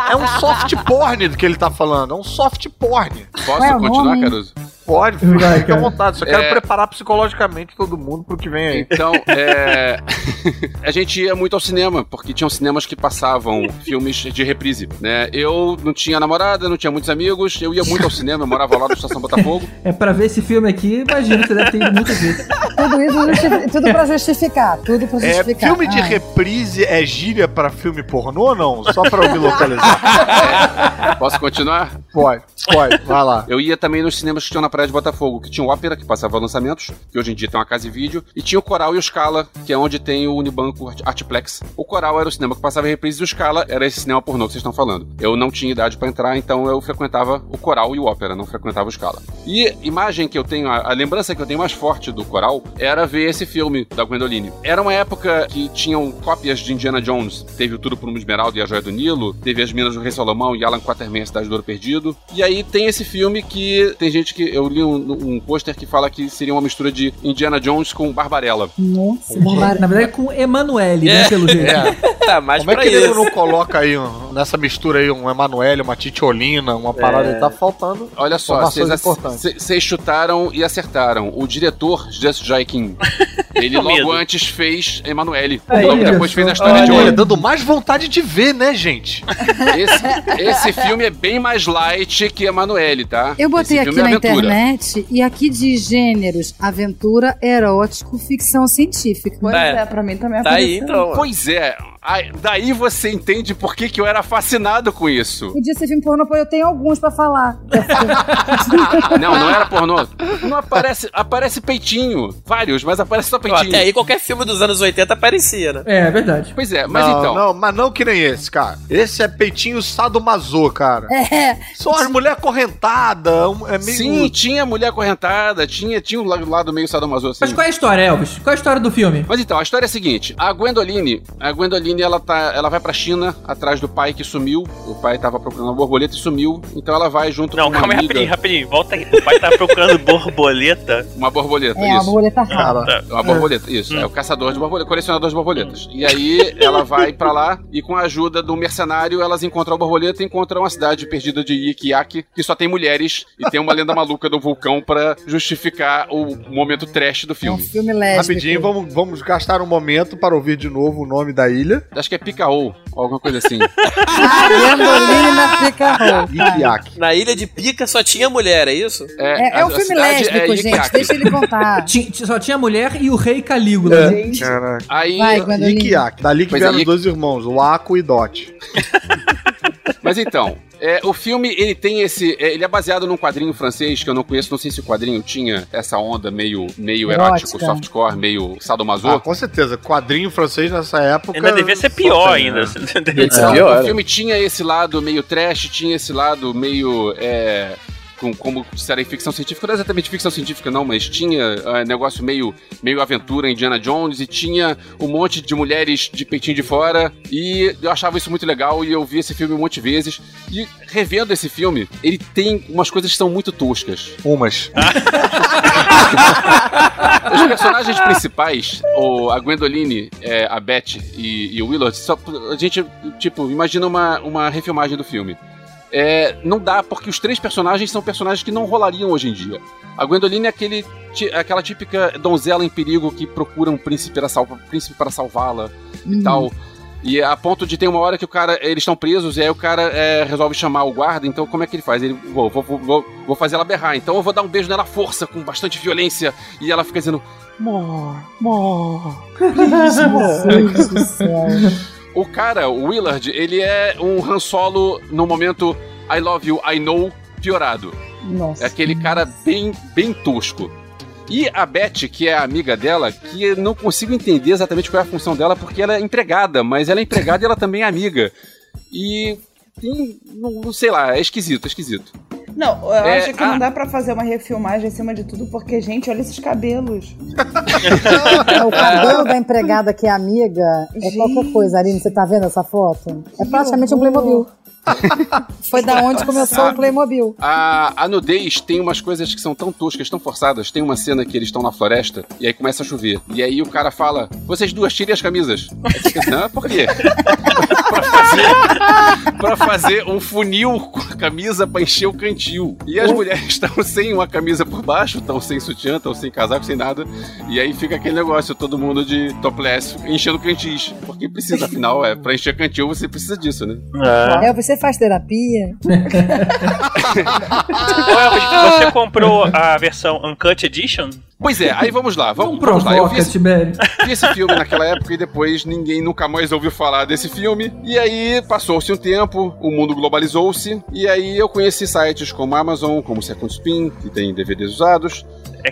É um soft porn do que ele tá falando. É um soft porn. Posso é continuar? Caruso? Pode, Vai, fica à vontade. Só quero É. preparar psicologicamente todo mundo pro que vem aí. Então, é... [LAUGHS] a gente ia muito ao cinema, porque tinham cinemas que passavam filmes de reprise, né? Eu não tinha namorada, não tinha muitos amigos, eu ia muito ao cinema, eu morava lá na Estação Botafogo. É pra ver esse filme aqui, imagina, você deve ter ido muitas vezes. Tudo isso tudo pra justificar. Tudo pra É, justificar. filme de Ah. reprise é gíria pra filme pornô ou não? Só pra eu me localizar. Posso continuar? Pode, pode, vai lá. Eu ia também nos cinemas que tinham na Praia de Botafogo, que tinha o Ópera, que passava lançamentos, que hoje em dia tem uma casa e vídeo, e tinha o Coral e o Scala, que é onde tem o Unibanco Art- Artplex. O Coral era o cinema que passava em reprise e o Scala era esse cinema pornô que vocês estão falando. Eu não tinha idade pra entrar, então eu frequentava o Coral e o Ópera, não frequentava o Scala. E imagem que eu tenho, a, a lembrança que eu tenho mais forte do Coral era ver esse filme da Gwendoline. Era uma época que tinham cópias de Indiana Jones, teve o Tudo por uma Esmeralda e a Joia do Nilo, teve As Minas do Rei Salomão e Alan Quatermain, Cidade do Ouro Perdido. E aí tem esse filme que tem gente que eu li um, um pôster que fala que seria uma mistura de Indiana Jones com Barbarella. Nossa, Na verdade, com Emanuele, né, pelo jeito. É. Tá, Como é que ele isso. não coloca aí um- nessa mistura aí um Emanuele, uma Titiolina, uma parada É. Tá faltando. Olha só, vocês chutaram e acertaram. O diretor, Just Joaquim, [LAUGHS] ele logo medo. antes fez Emanuele. Aí, logo depois olha fez a história de Olha, dando mais vontade de ver, né, gente? Esse, esse filme é bem mais light que Emanuele, tá? Eu botei Esse aqui filme é na aventura. Internet e aqui diz gêneros, aventura, erótico, ficção científica. Pois Tá. é, pra mim também Tá aí, então. Pois é, aí- daí você entende por que, que eu era fascinado com isso. Podia ser filme pornô, pô, eu tenho alguns pra falar. [LAUGHS] Não, não era pornô. Não aparece, aparece peitinho. Vários, mas aparece só peitinho. Até aí qualquer filme dos anos 80 aparecia, né? É, é verdade. Pois é, mas não, então. Não, mas não que nem esse, cara. Esse é peitinho sadomaso, cara. É, Só as mulher correntada, um- é meio... Sim, tinha mulher acorrentada, tinha, tinha o lado, lado meio sadomaso assim. Mas qual é a história, Elvis? Qual é a história do filme? Mas então, a história é a seguinte: a Gwendoline, a Gwendoline, ela tá, ela vai pra China atrás do pai que sumiu. O pai tava procurando uma borboleta e sumiu. Então ela vai junto Não, com uma calma aí, amiga. rapidinho, rapidinho. Volta aqui. O pai tá procurando borboleta. [LAUGHS] Uma borboleta, é, a isso. boleta rara. Cara, Uma borboleta, isso. É o caçador de borboletas, colecionador de borboletas. E aí ela vai pra lá e com a ajuda do mercenário elas encontram a borboleta e encontram a cidade perdida de Ikiaki, que só tem mulheres e tem uma lenda maluca do vulcão pra justificar o momento trash do É um filme. filme lésbico. rapidinho, vamos, vamos gastar um momento para ouvir de novo o nome da ilha. Acho que é Picaou, alguma coisa assim. [LAUGHS] Rouca. Ikiaki. Na Ilha de Pica só tinha mulher, é isso? É, é a- um a filme cidade lésbico, é gente. Deixa ele contar. [LAUGHS] Só tinha mulher e o rei Calígula. né? Gente. Caraca. Aí, Vai. Ikiaki. Dali que vieram é, os dois irmãos, o Ako e Dot. [LAUGHS] Mas então, é, o filme ele tem esse. é, ele é baseado num quadrinho francês que eu não conheço, não sei se o quadrinho tinha essa onda meio, meio erótico, Erótica. softcore, meio sadomaso. Ah, com certeza. Quadrinho francês nessa época. Ainda devia ser pior tem, ainda. né? Então, pior, o né? filme tinha esse lado meio trash, tinha esse lado meio. É, com, como seria ficção científica, não é exatamente ficção científica, não, mas tinha é, negócio meio, meio aventura Indiana Jones e tinha um monte de mulheres de peitinho de fora. E eu achava isso muito legal e eu vi esse filme um monte de vezes. E revendo esse filme, ele tem umas coisas que são muito toscas. Umas. Os personagens principais, o, a Gwendoline, é, a Beth e, e o Willard, só, a gente, tipo, imagina uma, uma refilmagem do filme. É, não dá, porque os três personagens são personagens que não rolariam hoje em dia. A Gwendoline é aquele, aquela típica donzela em perigo que procura um príncipe para, salva, príncipe para salvá-la e tal. E a ponto de ter uma hora que o cara, eles estão presos, e aí o cara é, resolve chamar o guarda, então como é que ele faz? Ele, vou, vou, vou, vou fazer ela berrar, então eu vou dar um beijo nela à força, com bastante violência, e ela fica dizendo, More, more, please, more. [LAUGHS] O cara, o Willard, ele é um Han Solo no momento I love you, I know, piorado. Nossa. É aquele cara bem, bem tosco. E a Beth, que é a amiga dela, que eu não consigo entender exatamente qual é a função dela, porque ela é empregada, mas ela é empregada e ela também é amiga. E tem, não, não sei lá, é esquisito, é esquisito. Não, eu É, acho que ah. não dá pra fazer uma refilmagem acima de tudo, porque, gente, olha esses cabelos. [LAUGHS] O cabelo da empregada que é amiga é qualquer coisa, Aline. Você tá vendo essa foto? É praticamente um Playmobil. [LAUGHS] Foi da onde começou o Playmobil. A, a nudez tem umas coisas que são tão toscas, tão forçadas. Tem uma cena que eles estão na floresta e aí começa a chover. E aí o cara fala: Vocês duas tirem as camisas. Aí pensa, ah, por quê? [LAUGHS] pra, fazer, pra fazer um funil com a camisa pra encher o cantil. E as mulheres estão sem uma camisa por baixo, estão sem sutiã, estão sem casaco, sem nada. E aí fica aquele negócio, todo mundo de topless enchendo cantis. Porque precisa, afinal, é, pra encher cantil você precisa disso, né? É, você faz terapia? [LAUGHS] Você comprou a versão Uncut Edition? Pois é, aí vamos lá, vamos, Não vamos lá. Eu vi esse, vi esse filme naquela época e depois ninguém nunca mais ouviu falar desse filme. E aí passou-se um tempo, o mundo globalizou-se, e aí eu conheci sites como Amazon, como Second Spin, que tem DVDs usados.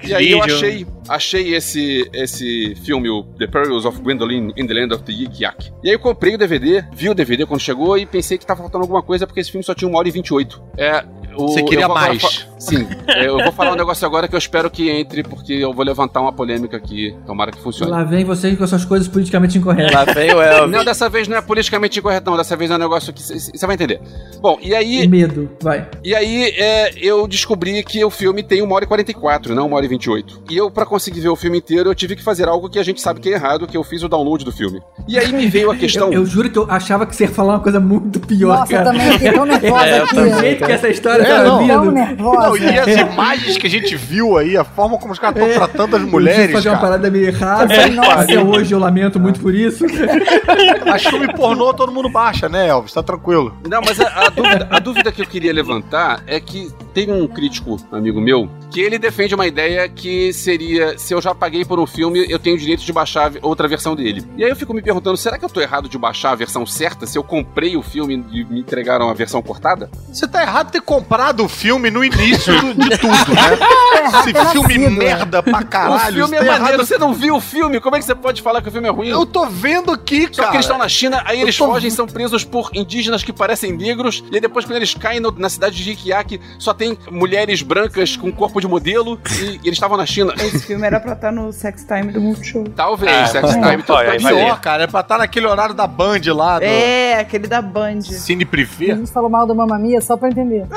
E aí eu achei, achei esse, esse filme, o The Perils of Gwendolyn in the Land of the Yik Yak. E aí eu comprei o DVD, vi o DVD quando chegou e pensei que tava faltando alguma coisa porque esse filme só tinha uma hora e 28. É, o, Você queria mais. Sim, eu vou falar um negócio agora que eu espero que entre, porque eu vou levantar uma polêmica aqui. Tomara que funcione. Lá vem você com suas coisas politicamente incorretas. Lá vem o Elvis. Não, dessa vez não é politicamente incorreto, não. Dessa vez é um negócio que você vai entender. Bom, e aí. Medo, vai. E aí é, eu descobri que o filme tem 1 hora e 44, não 1 hora e 28. E eu, pra conseguir ver o filme inteiro, eu tive que fazer algo que a gente sabe que é errado, que eu fiz o download do filme. E aí me veio a [LAUGHS] questão. Eu, eu juro que eu achava que você ia falar uma coisa muito pior, Nossa, cara. eu também fiquei tão [LAUGHS] nervosa É, aqui. Do jeito que essa história É, não. Tão nervosa. Não, e as imagens que a gente viu aí, a forma como os caras estão tratando as mulheres, fazer uma cara. parada meio errada. É, nossa. Até hoje eu lamento muito por isso. [LAUGHS] Mas filme pornô todo mundo baixa, né, Elvis? Tá tranquilo. Não, mas a, a dúvida, a dúvida que eu queria levantar é que tem um crítico, amigo meu, que ele defende uma ideia que seria: se eu já paguei por um filme, eu tenho o direito de baixar outra versão dele. E aí eu fico me perguntando: será que eu tô errado de baixar a versão certa se eu comprei o filme e me entregaram a versão cortada? Você tá errado de ter comprado o filme no início de tudo, né? [LAUGHS] Esse filme nascido. merda pra caralho. o filme você é tá maneiro, errado. você não viu o filme? Como é que você pode falar que o filme é ruim? Eu tô vendo aqui, Só cara. que eles estão na China, aí Eu eles tô- fogem, são presos por indígenas que parecem negros, e aí depois quando eles caem no- na cidade de Jiquiak, só tem mulheres brancas com corpo de modelo, e, e eles estavam na China. Esse filme era pra estar no Sex Time do Multishow. Talvez, Ah, Sex é. Time Olha, tá pior. cara, é pra estar naquele horário da Band lá, do É, aquele da Band. Cine A Privé. gente falou mal do Mamma Mia só pra entender. [LAUGHS]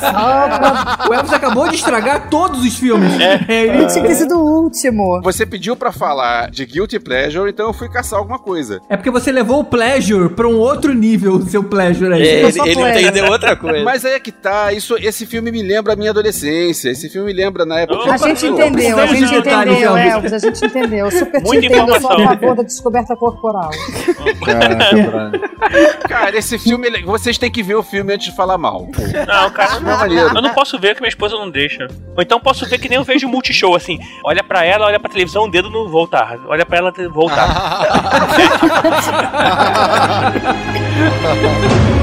só pra... O Elvis acabou de estragar todos os filmes. É, ele- Tinha que ser do último. Você pediu pra falar de Guilty Pleasure, então eu fui caçar alguma coisa. É porque você levou o pleasure pra um outro nível, o seu pleasure aí. Ele, só ele plena. entendeu outra coisa. Mas aí é que tá, isso, esse filme me lembra a minha adolescência, esse filme me lembra na época... A gente Não entendeu, a gente entendeu, Elvis. A gente entendeu. Super te Muita entendo, eu sou a informação. favor da descoberta corporal. [LAUGHS] Cara, esse filme, vocês têm que ver o filme antes de falar mal. Não, cara, Não é maneiro. eu não posso ver que minha esposa não deixa. Ou então posso ver que nem eu vejo multishow, assim. Olha pra ela, olha pra televisão, o dedo no voltar. Olha pra ela, voltar. [LAUGHS] [LAUGHS]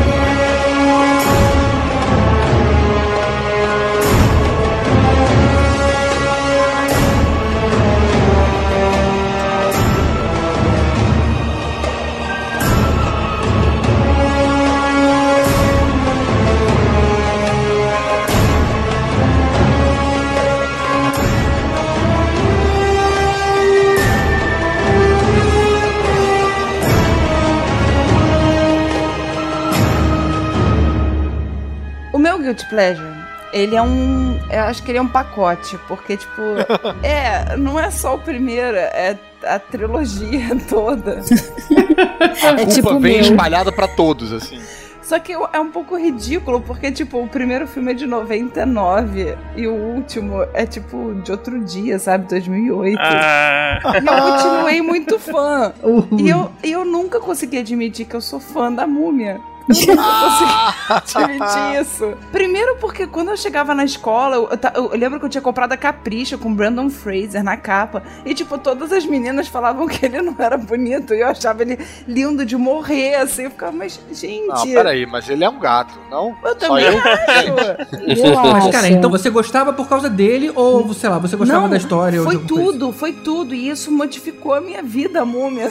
Guilty Pleasure, ele é um. Eu acho que ele é um pacote, porque, tipo, [LAUGHS] é, não é só o primeiro, é a trilogia [LAUGHS] toda. A culpa tipo o vem meu. espalhada pra todos, assim. Só que é um pouco ridículo, porque, tipo, o primeiro filme é de 99 e o último é, tipo, de outro dia, sabe? 2008. Ah, E eu continuei muito fã. Uh, [LAUGHS] E eu, e eu nunca consegui admitir que eu sou fã da múmia. Eu nunca consegui [LAUGHS] admitir isso. Primeiro porque quando eu chegava na escola, eu, ta- eu lembro que eu tinha comprado a Capricha com Brandon Fraser na capa. E, tipo, todas as meninas falavam que ele não era bonito. E eu achava ele lindo de morrer, assim. Eu ficava, mas, gente... Não, peraí, mas ele é um gato, não? Eu também eu? acho. Eu Mas, cara, então você gostava por causa dele ou, sei lá, você gostava Não, da história? ou Foi tudo, foi tudo. E isso modificou a minha vida, a múmia.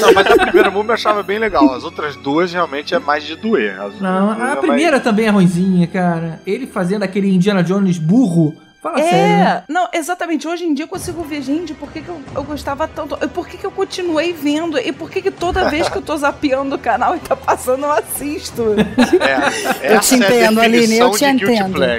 Não, mas a primeira múmia eu achava bem legal. As outras duas realmente é mais de doer. Não, é a mais- primeira também é ruimzinha, cara. Ele fazendo aquele Indiana Jones burro. Fala sério, né? É, não, exatamente. Hoje em dia eu consigo ver, gente, por que, que eu, eu gostava tanto? Por que, que eu continuei vendo? E por que, que toda [LAUGHS] vez que eu tô zapeando o canal e tá passando, eu assisto? É, Eu te essa é a entendo, Aline, eu te entendo. Eu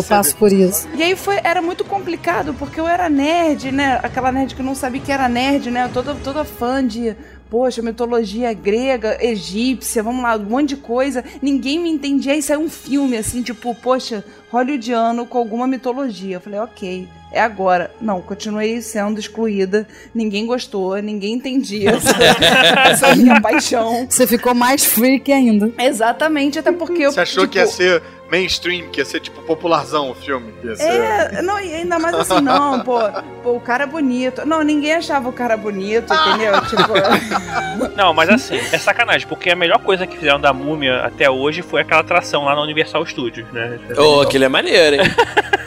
é passo por isso. E aí foi, era muito complicado, porque eu era nerd, né? Aquela nerd que não sabia que era nerd, né? Toda, toda fã de poxa, mitologia grega, egípcia, vamos lá, um monte de coisa. Ninguém me entendia. Aí saiu um filme, assim, tipo, poxa, hollywoodiano com alguma mitologia. Eu falei, ok, é agora. Não, continuei sendo excluída. Ninguém gostou, ninguém entendia [LAUGHS] essa, essa minha paixão. Você ficou mais freak ainda. Exatamente, até porque eu. Você achou tipo, que ia ser mainstream, que ia ser tipo popularzão o filme? Ser... É, não, e ainda mais assim, não, pô, pô, o cara é bonito. Não, ninguém achava o cara bonito, entendeu? [LAUGHS] tipo, Não, mas assim, é sacanagem, porque a melhor coisa que fizeram da múmia até hoje foi aquela atração lá na Universal Studios, né? Ô, aquele é maneiro, hein? [LAUGHS]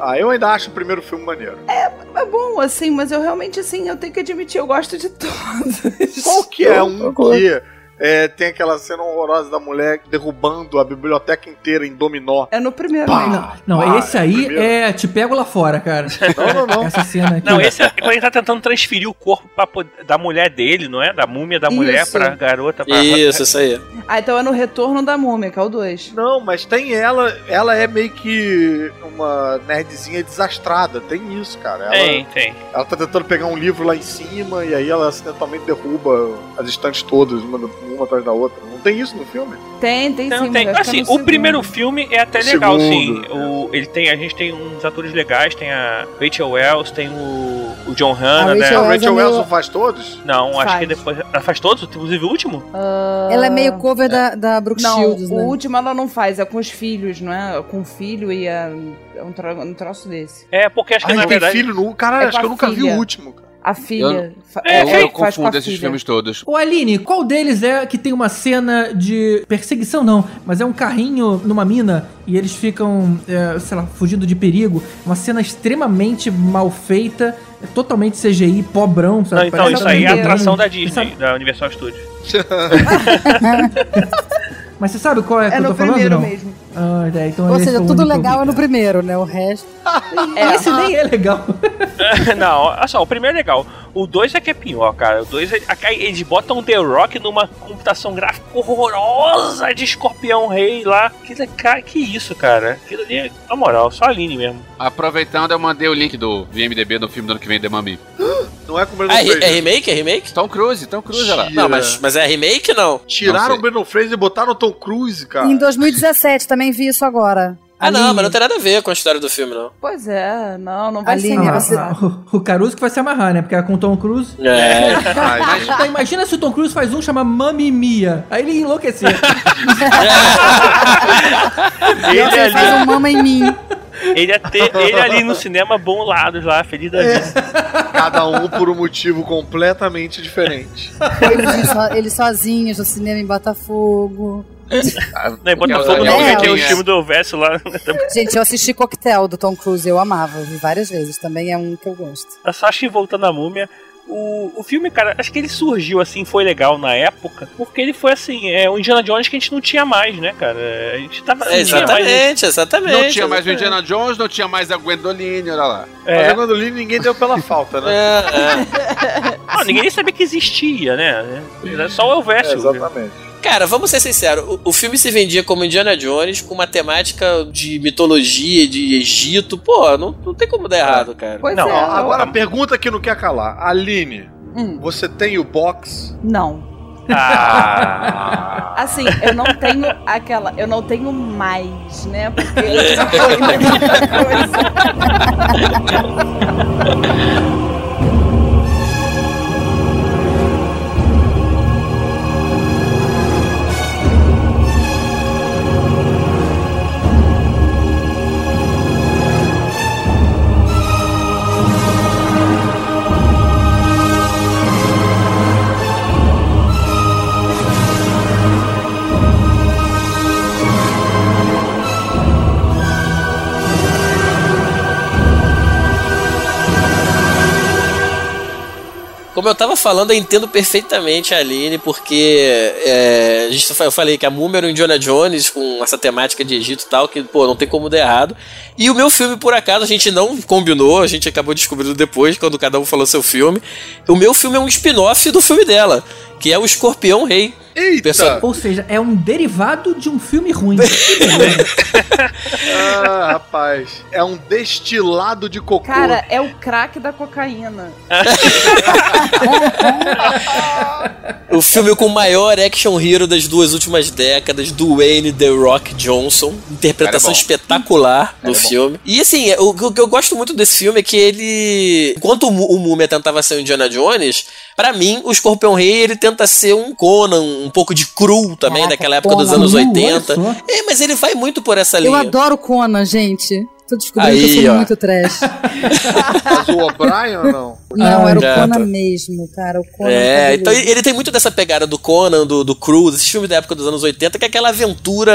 Ah, eu ainda acho o primeiro filme maneiro. é bom, assim, mas eu realmente, assim, eu tenho que admitir, eu gosto de todos. Qual que é um que é, tem aquela cena horrorosa da mulher derrubando a biblioteca inteira em dominó? É no primeiro Pá! mesmo. Não, Pá, esse aí primeiro. é Te Pego Lá Fora, cara. Não, não, não. Essa cena aqui. Não, esse é quando ele tá tentando transferir o corpo pra da mulher dele, não é? Da múmia da mulher Isso. pra garota. Pra... Isso, isso aí. Ah, então é no Retorno da Múmia, que é o 2. Não, mas tem ela, ela é meio que uma nerdzinha desastrada. Tem isso, cara. Ela, Tem, tem. ela tá tentando pegar um livro lá em cima e aí ela acidentalmente derruba as estantes todas, uma, uma atrás da outra. Não tem isso no filme? Tem, tem Não, sim. tem. acho Assim, é o segundo. primeiro filme é até O legal, segundo, sim. O, ele tem, a gente tem uns atores legais, tem a Rachel Wells, tem o, o John Hanna, A né? Rachel A Wells Rachel é Wells meio- não faz todos? Não, acho Faz. que depois. Ela faz todos, inclusive o último? Ah, Ela é meio cover da, da Brooke Não, Shields, o né? último ela não faz, é com os filhos, não é? Com o filho e a, é um, tro, um troço desse. É, porque acho que Ai, na tem verdade. filho no. Caralho, É acho que eu a nunca vi filha. o último, cara. A filha. fa- É, eu faz eu a confundo esses filha. filmes todos. Ô Aline, qual deles é que tem uma cena de perseguição? Não, mas é um carrinho numa mina e eles ficam, é, sei lá, fugindo de perigo. Uma cena extremamente mal feita, é totalmente CGI, pobrão, sabe? Não, então, Parece isso aí é tá a atração da. Disney, da Universal Studios. [LAUGHS] [LAUGHS] Mas você sabe qual é, que É eu no tô falando? primeiro não? mesmo. Ah, é, então Ou esse seja, tudo que eu legal é no primeiro, né? O resto. É, [LAUGHS] Esse nem é legal. [LAUGHS] não, olha só, o primeiro é legal. O 2 é que é pior, cara. O 2 é, eles botam The Rock numa computação gráfica horrorosa de escorpião rei lá. Que, cara, que isso, cara? Aquilo ali, é- na moral, só a Aline mesmo. Aproveitando, eu mandei o link do VMDB do filme do ano que vem, The Mummy. [GASPS] Não é com o Brandon é, Fraser. é remake? É remake? Tom Cruise, Tom Cruise, lá. Não, mas, mas é remake não? Não Tiraram sei. o Brandon Fraser e botaram o Tom Cruise, cara. Em 2017, também vi isso agora. Ah, não, mas não tem nada a ver com a história do filme, não. Pois é, não, não vai Aline, ser Ah, você- ah, o, o Caruso que vai se amarrar, né? Porque é com o Tom Cruise. É. Ai, Então, imagina se o Tom Cruise faz um chama Mami Mia. Aí ele ia enlouquecer. [LAUGHS] Ele Você ali, faz um mama em mim. ele, ter- ele ali no cinema, bom lados lá, feliz da vida. cada um por um motivo completamente diferente. Eles, so- eles sozinhos no cinema em Botafogo. [LAUGHS] Né, Botafogo Aquela- não, porque tem o filme do Elvésio lá. [LAUGHS] Gente, eu assisti Coquetel do Tom Cruise, eu amava, vi várias vezes. Também é um que eu gosto. Acho que voltando à múmia. O, o filme, cara, acho que ele surgiu assim, foi legal na época, porque ele foi assim, é o Indiana Jones que a gente não tinha mais, né, cara? A gente tava. É, não tinha mais- exatamente, exatamente. Não tinha mais o exatamente. Indiana Jones, não tinha mais a Gwendoline, olha lá. Mas É. a Gwendoline ninguém deu pela falta, né? É, é. Não, [LAUGHS] ninguém nem sabia que existia, né? Era só o É, Elvésio. exatamente. Cara, vamos ser sinceros. O, o filme se vendia como Indiana Jones, com uma temática de mitologia, de Egito. Pô, não, não tem como dar errado, cara. Pois Não, é. Agora a pergunta que não quer calar. Aline, Hum, você tem o box? não. Ah, [LAUGHS] Assim, eu não tenho aquela. Eu não tenho mais, né? Porque já [LAUGHS] [LAUGHS] Como eu tava falando, eu entendo perfeitamente a Aline, porque é, a gente, eu falei que a Múmia era o Indiana Jones com essa temática de Egito e tal, que, pô, não tem como dar errado. E o meu filme, por acaso, a gente não combinou, a gente acabou descobrindo depois, quando cada um falou seu filme. O meu filme é um spin-off do filme dela, que é o Escorpião Rei. Eita! Ou seja, é um derivado de um filme ruim. [LAUGHS] Ah, rapaz. É um destilado de cocô. Cara, é o crack da cocaína. [LAUGHS] O filme com o maior action hero das duas últimas décadas, Dwayne The Rock Johnson. Interpretação é bom. espetacular do filme. E assim, o, o que eu gosto muito desse filme é que ele. Enquanto o, o Múmia tentava ser o Indiana Jones, pra mim, o Escorpião Rei ele tenta ser um Conan, um pouco de cru também, Caraca, daquela época dos Conan, anos olha 80. só. É, mas ele vai muito por essa Eu linha. adoro Conan, gente. Tô descobrindo Aí, que eu sou ó. muito trash. [LAUGHS] Mas o O'Brien ou não? Não, era o Conan mesmo, cara. O Conan É, então ele tem muito dessa pegada do Conan, do, do Cruise, esses filmes da época dos anos 80, que é aquela aventura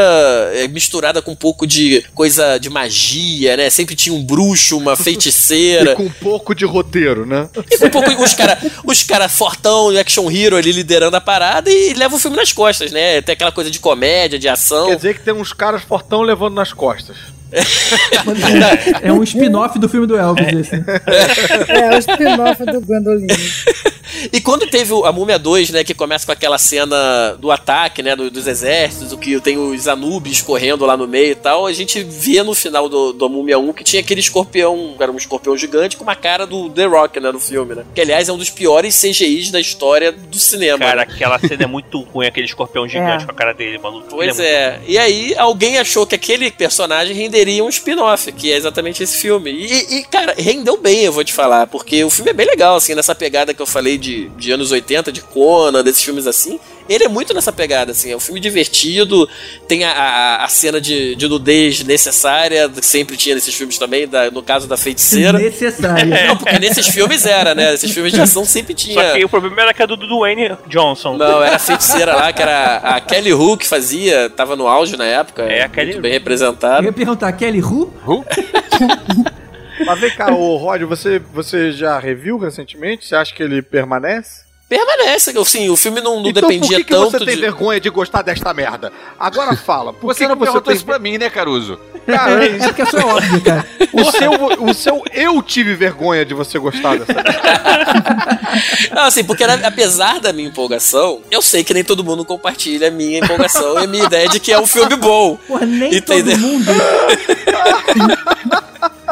é, misturada com um pouco de coisa de magia, né? Sempre tinha um bruxo, uma [LAUGHS] feiticeira. E com um pouco de roteiro, né? E com um pouco os cara, os cara fortão, action hero ali liderando a parada e leva o filme nas costas, né? Tem aquela coisa de comédia, de ação. Quer dizer que tem uns caras fortão levando nas costas. É um spin-off do filme do Elvis, esse. É, o spin-off do Gandolini. [LAUGHS] E quando teve a Múmia 2, né, que começa com aquela cena do ataque, né, do- dos exércitos, o que tem os Anubis correndo lá no meio e tal, a gente vê no final do, do Múmia 1 que tinha aquele escorpião, era um escorpião gigante com uma cara do The Rock, né, no filme, né? Que aliás é um dos piores CGIs da história do cinema. Cara, né? aquela cena é muito ruim, aquele escorpião gigante É. com a cara dele, maluco. Pois Ele é. E aí alguém achou que aquele personagem renderia um spin-off, que é exatamente esse filme. E, e, cara, rendeu bem, eu vou te falar, porque o filme é bem legal, assim, nessa pegada que eu falei de, de anos 80, de Conan, desses filmes assim. Ele é muito nessa pegada, assim, é um filme divertido, tem a, a, a cena de, de nudez necessária, que sempre tinha nesses filmes também, da- no caso da feiticeira. Necessária. [LAUGHS] Não, porque nesses filmes era, né? Esses filmes de ação sempre tinha. Só que o problema era que era do Dwayne Johnson. Não, era a feiticeira lá, que era a Kelly Hu que fazia, tava no auge na época. É, a Kelly muito bem Eu representada. ia perguntar, Kelly Who? [LAUGHS] Mas vem cá, ô Rod, você, você já reviu recentemente? Você acha que ele permanece? Permanece, assim, o filme não, não então dependia por que, que tanto você tem de... vergonha de gostar desta merda? Agora fala, por Você que, não que perguntou tem isso pra mim, né, Caruso? Cara, É porque isso é óbvio, cara. o seu, o seu eu tive vergonha de você gostar dessa [LAUGHS] Não, assim, porque era- apesar da minha empolgação, eu sei que nem todo mundo compartilha a minha empolgação e a minha ideia de que é um filme bom. Porra, nem Entendeu? todo mundo. [LAUGHS]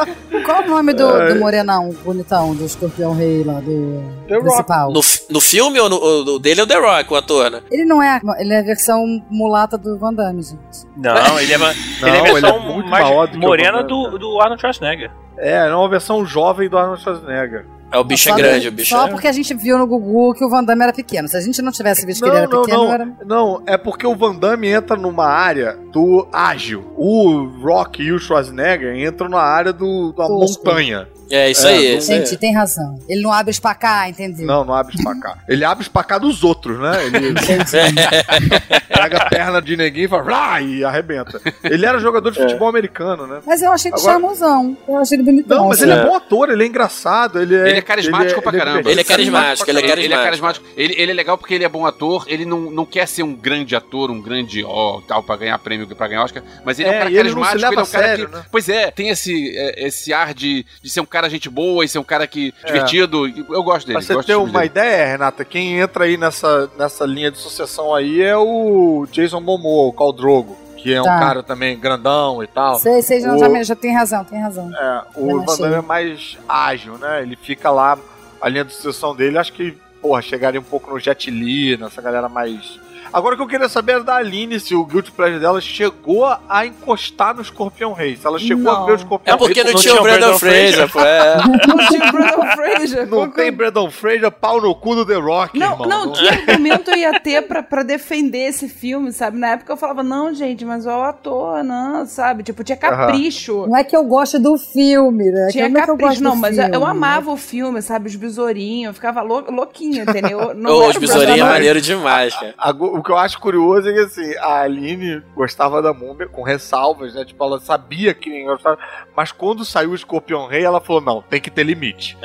Qual o nome do, do morenão bonitão, do escorpião rei lá, do The Rock. principal? No, no filme ou no, dele é o The Rock, o ator, né? Ele não é, ele é a versão mulata do Van Damme, gente. Não, ele é, ma- [LAUGHS] ele é a Não, ele é versão muito mais morena do, Damme. do Arnold Schwarzenegger. É, é uma versão jovem do Arnold Schwarzenegger. É, o bicho é grande, o bicho Só é... porque a gente viu no Gugu que o Van Damme era pequeno. Se a gente não tivesse visto que ele Não, era não, pequeno, não. era... Não, é porque o Van Damme entra numa área do ágil. O Rock e o Schwarzenegger entram na área do, da Tosco. montanha. É, isso É, aí, não- isso aí. Gente, tem razão. Ele não abre espacar, entendeu? Não, não abre espacar. Ele abre espacar dos outros, né? Ele [LAUGHS] [LAUGHS] pega a perna de neguinho e fala e arrebenta. Ele era jogador de futebol americano, né? Mas eu achei ele Agora- charmosão. Eu achei ele bonitão. Não, mas ele é bom ator, ele é engraçado, ele é. Ele é carismático pra caramba. Ele é carismático, ele é Ele, ele é carismático. carismático. Ele, ele é legal porque ele é bom ator. Ele não, não quer ser um grande ator, um grande ó, tal, pra ganhar prêmio, pra ganhar Oscar. Mas ele é, É, um cara ele carismático. Ele é um cara a sério, que. né? Pois é, tem esse, é, esse ar de, de ser um cara gente boa e ser um cara que É. divertido. Eu gosto dele. Pra você gosto ter uma dele. ideia, Renata, quem entra aí nessa, nessa linha de sucessão aí é o Jason Momoa, o Khal Drogo, que é um Tá. cara também grandão e tal. Sei, sei, já, O- já, já tem razão, tem razão. É, o Eu Van. Damme é mais ágil, né? Ele fica lá, a linha de sucessão dele, acho que, porra, chegaria um pouco no Jet Li, nessa galera mais. Agora o que eu queria saber era da Aline, se o Guilty Pleasure dela chegou a encostar no Escorpião Rei. Se ela chegou a Não. ver o Escorpião É porque Rei. não, tinha o Brandon Fraser, pô. É. Não tinha o Brandon [LAUGHS] Fraser. Não tem Brandon Fraser, pau no cu do The Rock, Não, irmão. não, que argumento eu ia ter pra, pra defender esse filme, sabe? Na época eu falava, não, gente, mas é o ator, não, sabe? Tipo, tinha capricho. Não é que eu gosto do filme, né? Tinha não é que eu capricho, gosto não, mas eu, filme, eu né? amava o filme, sabe? Os besourinhos, eu ficava lou, louquinha, entendeu? [LAUGHS] Não era os besourinhos é maneiro demais, cara. Ago- O que eu acho curioso é que assim, a Aline gostava da múmia com ressalvas, né? Tipo, ela sabia que ninguém gostava, mas quando saiu o Escorpião Rei, ela falou: não, tem que ter limite. [LAUGHS]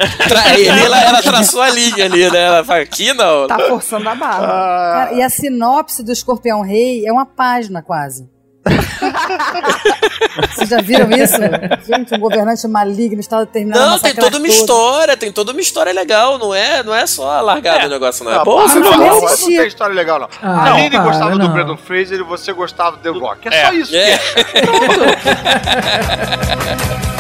Ela, ela traçou a linha ali, né? Ela fala, aqui não. Tá forçando a barra. Ah, Cara, e a sinopse do Escorpião Rei é uma página quase. Vocês já viram isso? Gente, um governante maligno está determinado Não, tem toda uma todos. história, tem toda uma história legal, não é, não é só largado o negócio, não é? Não, Pô, para, não, bom. não, não tem história legal, não. Ah, a Aline gostava do não. Brandon Fraser e você gostava do The Rock. É, É. só isso. É. que [LAUGHS] é.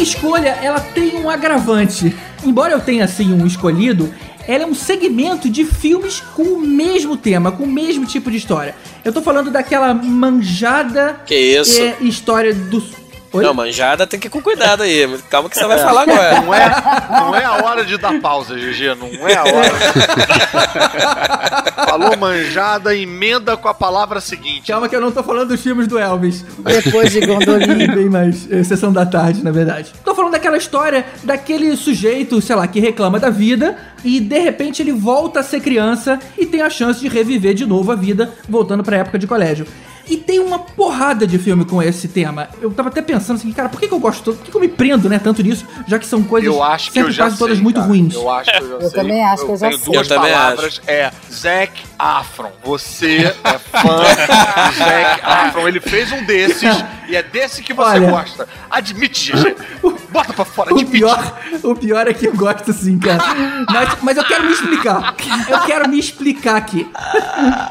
Minha escolha, ela tem um agravante. Embora eu tenha, assim, um escolhido, ela é um segmento de filmes com o mesmo tema, com o mesmo tipo de história. Eu tô falando daquela manjada Que isso? é, história do... Oi? Não, manjada tem que ir com cuidado aí. Calma que você vai falar agora. Não é, não é a hora de dar pausa, GG. Não é a hora. [LAUGHS] Falou manjada, emenda com a palavra seguinte. Calma que eu não tô falando dos filmes do Elvis. Depois de Gondolin. [LAUGHS] Bem mais é, Sessão da Tarde, na verdade. Tô falando daquela história daquele sujeito, sei lá, que reclama da vida e de repente ele volta a ser criança e tem a chance de reviver de novo a vida voltando pra época de colégio. E tem uma porrada de filme com esse tema. Eu tava até pensando assim, cara, por que, que eu gosto tanto? Por que, que eu me prendo, né, tanto nisso? Já que são coisas Eu acho que sempre eu já quase todas sei, muito cara. ruins. Eu acho que eu já Eu sei. também acho que eu já tenho sei. duas Eu também palavras. É Zac Afron. Você é fã do [LAUGHS] Zac Afron. Ele fez um desses e é desse que você Olha. gosta. Admite, GG. Bota pra fora, O admite. pior, o pior é que eu gosto sim, cara. Mas, mas eu quero me explicar. Eu quero me explicar aqui.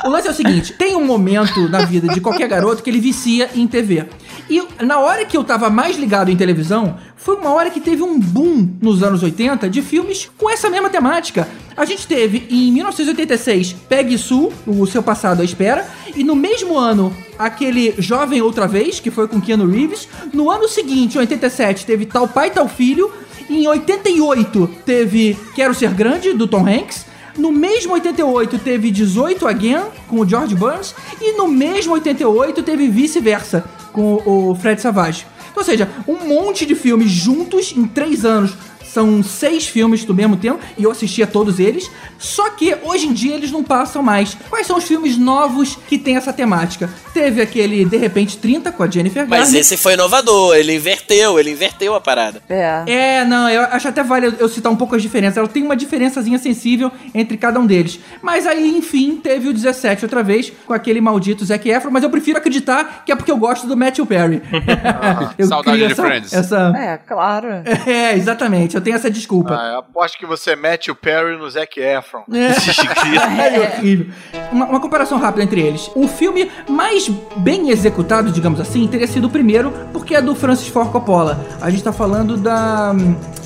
O lance é o seguinte: tem um momento na vida de qualquer garoto que ele vicia em TV. E na hora que eu tava mais ligado em televisão, foi uma hora que teve um boom nos anos 80 de filmes com essa mesma temática. A gente teve em 1986 Peggy Sue, o seu passado à espera, e no mesmo ano aquele Jovem Outra Vez, que foi com Keanu Reeves. No ano seguinte, em 87, teve Tal Pai Tal Filho. Em 88 teve Quero Ser Grande, do Tom Hanks. No mesmo 88 teve 18 Again, com o George Burns. E no mesmo 88 teve Vice-Versa, com o Fred Savage. Ou seja, um monte de filmes juntos em três anos. São seis filmes do mesmo tempo e eu assisti a todos eles. Só que hoje em dia eles não passam mais. Quais são os filmes novos que tem essa temática? Teve aquele De Repente 30 com a Jennifer Mas Garner. esse foi inovador, ele inverteu, ele inverteu a parada. É. É, não, eu acho até vale eu- citar um pouco as diferenças. Ela tem uma diferençazinha sensível entre cada um deles. Mas aí, enfim, teve o 17 outra vez, com aquele maldito Zac Efron, mas eu prefiro acreditar que é porque eu gosto do Matthew Perry. [LAUGHS] Eu Saudade de essa, Friends. Essa... É, claro. [LAUGHS] É, exatamente. Eu tenho essa desculpa. Ah, eu aposto que você mete o Perry no Zac Efron. É, [LAUGHS] é horrível. Uma, uma comparação rápida entre eles. O filme mais bem executado, digamos assim, teria sido o primeiro, porque é do Francis Ford Coppola. A gente tá falando da.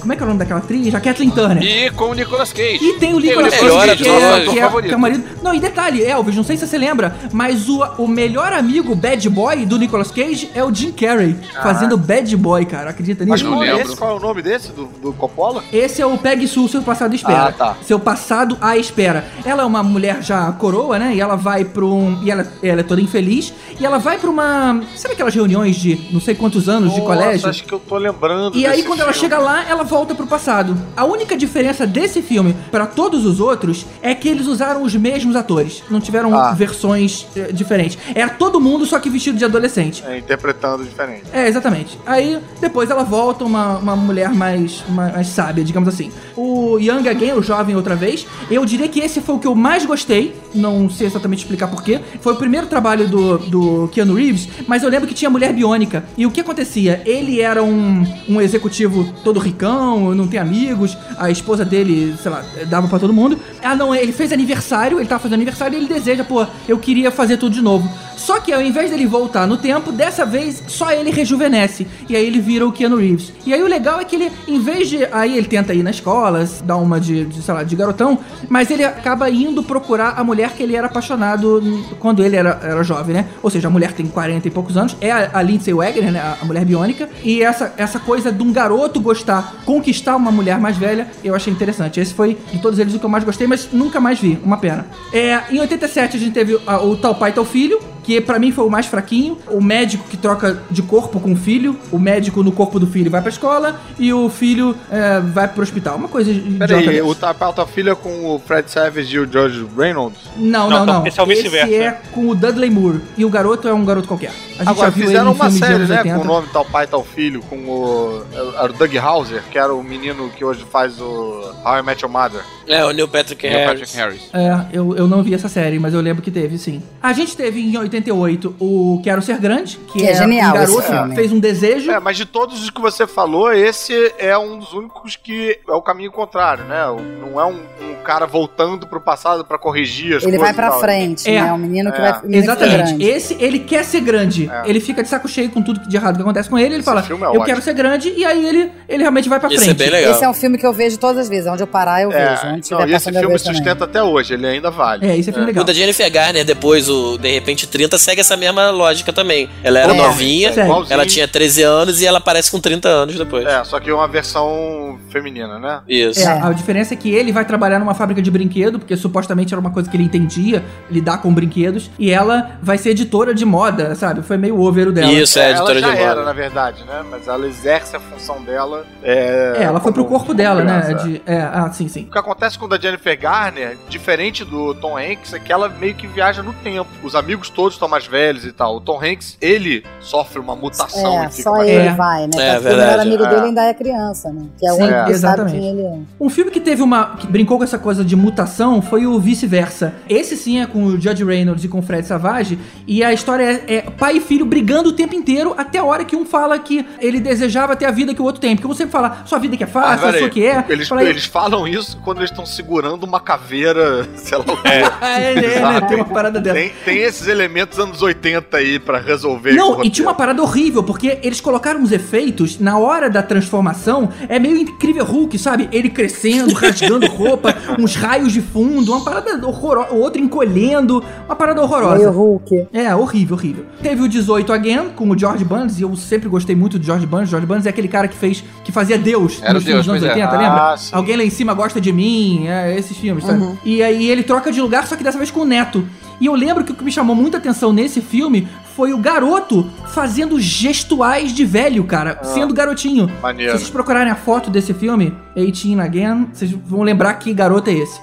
Como é que é o nome daquela atriz? A Kathleen Turner. E com o Nicolas Cage. E tem o Nicolas Cage, que, é, que, é, que é o marido. Não, e detalhe, Elvis, não sei se você lembra, mas o, o melhor amigo bad boy do Nicolas Cage é o Jim Carrey, fazendo bad boy, cara. Acredita Mas nisso? qual, lembro. esse, qual é o nome desse, do, do Coppola? Esse é o Peg Sue, seu passado à espera. Ah, tá. Seu passado à espera. Ela é uma mulher já coroa, né? E ela vai pra um. E ela, ela é toda infeliz. E ela vai pra uma. Sabe aquelas reuniões de não sei quantos anos de Nossa, colégio? acho que eu tô lembrando E aí, quando ela filme. chega lá, ela volta pro passado. A única diferença desse filme pra todos os outros é que eles usaram os mesmos atores. Não tiveram Ah. versões eh, diferentes. Era todo mundo, só que vestido de adolescente. É, interpretando diferente. É, exatamente. Aí, depois ela volta uma, uma mulher mais, mais, mais sábia, digamos assim. O Young Again, o jovem outra vez, eu diria que esse foi o que eu mais gostei. Não sei exatamente explicar porquê. Foi o primeiro trabalho do, do Keanu Reeves, mas eu lembro que tinha mulher biônica. E o que acontecia? Ele era um, um executivo todo ricão, não tem amigos, a esposa dele, sei lá, dava pra todo mundo. Ah, não, ele fez aniversário, ele tava fazendo aniversário e ele deseja, pô, eu queria fazer tudo de novo. Só que ao invés dele voltar no tempo, dessa vez só ele rejuvenesce. E aí ele vira o Keanu Reeves. E aí o legal é que ele, em vez de. Aí ele tenta ir na escola, dar uma de, de, sei lá, de garotão, mas ele acaba indo procurar a mulher que ele era apaixonado quando ele era, era jovem, né? Ou seja, a mulher tem 40 e poucos anos, é a, a Lindsay Wagner, né? A, a mulher biônica. E essa, essa coisa de um garoto gostar, conquistar uma mulher mais velha, eu achei interessante. Esse foi de todos eles o que eu mais gostei, mas nunca mais vi. Uma pena. É, em 87 a gente teve a- o Tal Pai Tal Filho que pra mim foi o mais fraquinho. O médico que troca de corpo com o filho, o médico no corpo do filho vai pra escola e o filho é, vai pro hospital. Uma coisa Peraí, o ta- tua filha com o Fred Savage e o George Reynolds? Não, Não, não, não. esse é o vice-versa. é com o Dudley Moore. E o garoto é um garoto qualquer. A gente Agora, já viu fizeram uma série, né? 80. Com o nome Tal Pai, Tal Filho, com o. Era o Doug Hauser, que era o menino que hoje faz o How I Met Your Mother. É, o Neil Patrick Neil Harris. Patrick Harris. É, eu, eu não vi essa série, mas eu lembro que teve, sim. A gente teve em 88 o Quero Ser Grande, que, Que é genial um esse garoto filme. fez um desejo. É, mas de todos os que você falou, esse é um dos únicos que é o caminho contrário, né? O- Não é um, um cara voltando pro passado pra corrigir as Ele coisas. vai pra tal. frente, É. né? O menino que É. vai. o menino que Exatamente. grande. Esse, ele quer ser grande. É. Ele fica de saco cheio com tudo de errado que acontece com ele. Ele Esse fala, filme é eu ótimo. quero ser grande, e aí ele, ele realmente vai pra Esse é frente. bem legal. Esse é um filme que eu vejo todas as vezes. Onde eu parar, eu É, vejo. Onde não, e esse filme vejo também. sustenta até hoje, ele ainda vale. É, esse é filme O legal. da Jennifer Garner, depois o De Repente 30, segue essa mesma lógica também. Ela era É, novinha. Igualzinho. ela tinha 13 anos e ela aparece com 30 anos depois. É, só que uma versão feminina, né? Isso. É, a diferença é que ele vai trabalhar numa fábrica de brinquedo, porque supostamente era uma coisa que ele entendia, lidar com brinquedos, e ela vai ser editora de moda, sabe? Foi meio over o dela. Isso, é, ela editora já de era, moda. na verdade, né? Mas ela exerce a função dela. É, É, ela foi pro corpo dela, né? De, é, ah, sim, sim. O que acontece com o da Jennifer Garner, diferente do Tom Hanks, é que ela meio que viaja no tempo. Os amigos todos estão mais velhos e tal. O Tom Hanks, ele sofre uma mutação É, só ele É. vai, né? É, Porque o melhor verdade. amigo É. dele ainda é criança, né? Que é o único que exatamente. é. Um filme que teve uma. que brincou com essa coisa de mutação foi o vice-versa. Esse sim é com o Judge Reynolds e com o Fred Savage. E a história é, é pai e filho brigando o tempo inteiro até a hora que um fala que ele desejava ter a vida que o outro tem. Porque você fala, sua vida que é Ah, fácil, a peraí. sua que é. Eles, Fala eles falam isso quando eles estão segurando uma caveira, [LAUGHS] sei lá o. Ah, [LAUGHS] é, é, né? Tem uma parada dessa. Tem, tem esses elementos anos 80 aí pra resolver. Não, e tinha uma parada horrível, porque eles colocaram uns efeitos na hora da transformação. É meio incrível Hulk, sabe? Ele crescendo, rasgando roupa, [LAUGHS] uns raios de fundo, uma parada horrorosa. O outro encolhendo, uma parada horrorosa. Meio Hulk. É, horrível, horrível. Teve o 18 Again com o George Burns, e eu sempre gostei muito do George Burns. George Burns é aquele cara que fez, que fazia Deus Era o nos filmes Deus, dos anos pois é. 80, lembra? Ah. Alguém lá em cima gosta de mim, é, esses filmes, sabe? Uhum. E aí ele troca de lugar, só que dessa vez com o neto. E eu lembro que o que me chamou muita atenção nesse filme foi o garoto fazendo gestuais de velho, cara, sendo garotinho. Maneiro. Se vocês procurarem a foto desse filme, 18 Again, vocês vão lembrar que garoto é esse.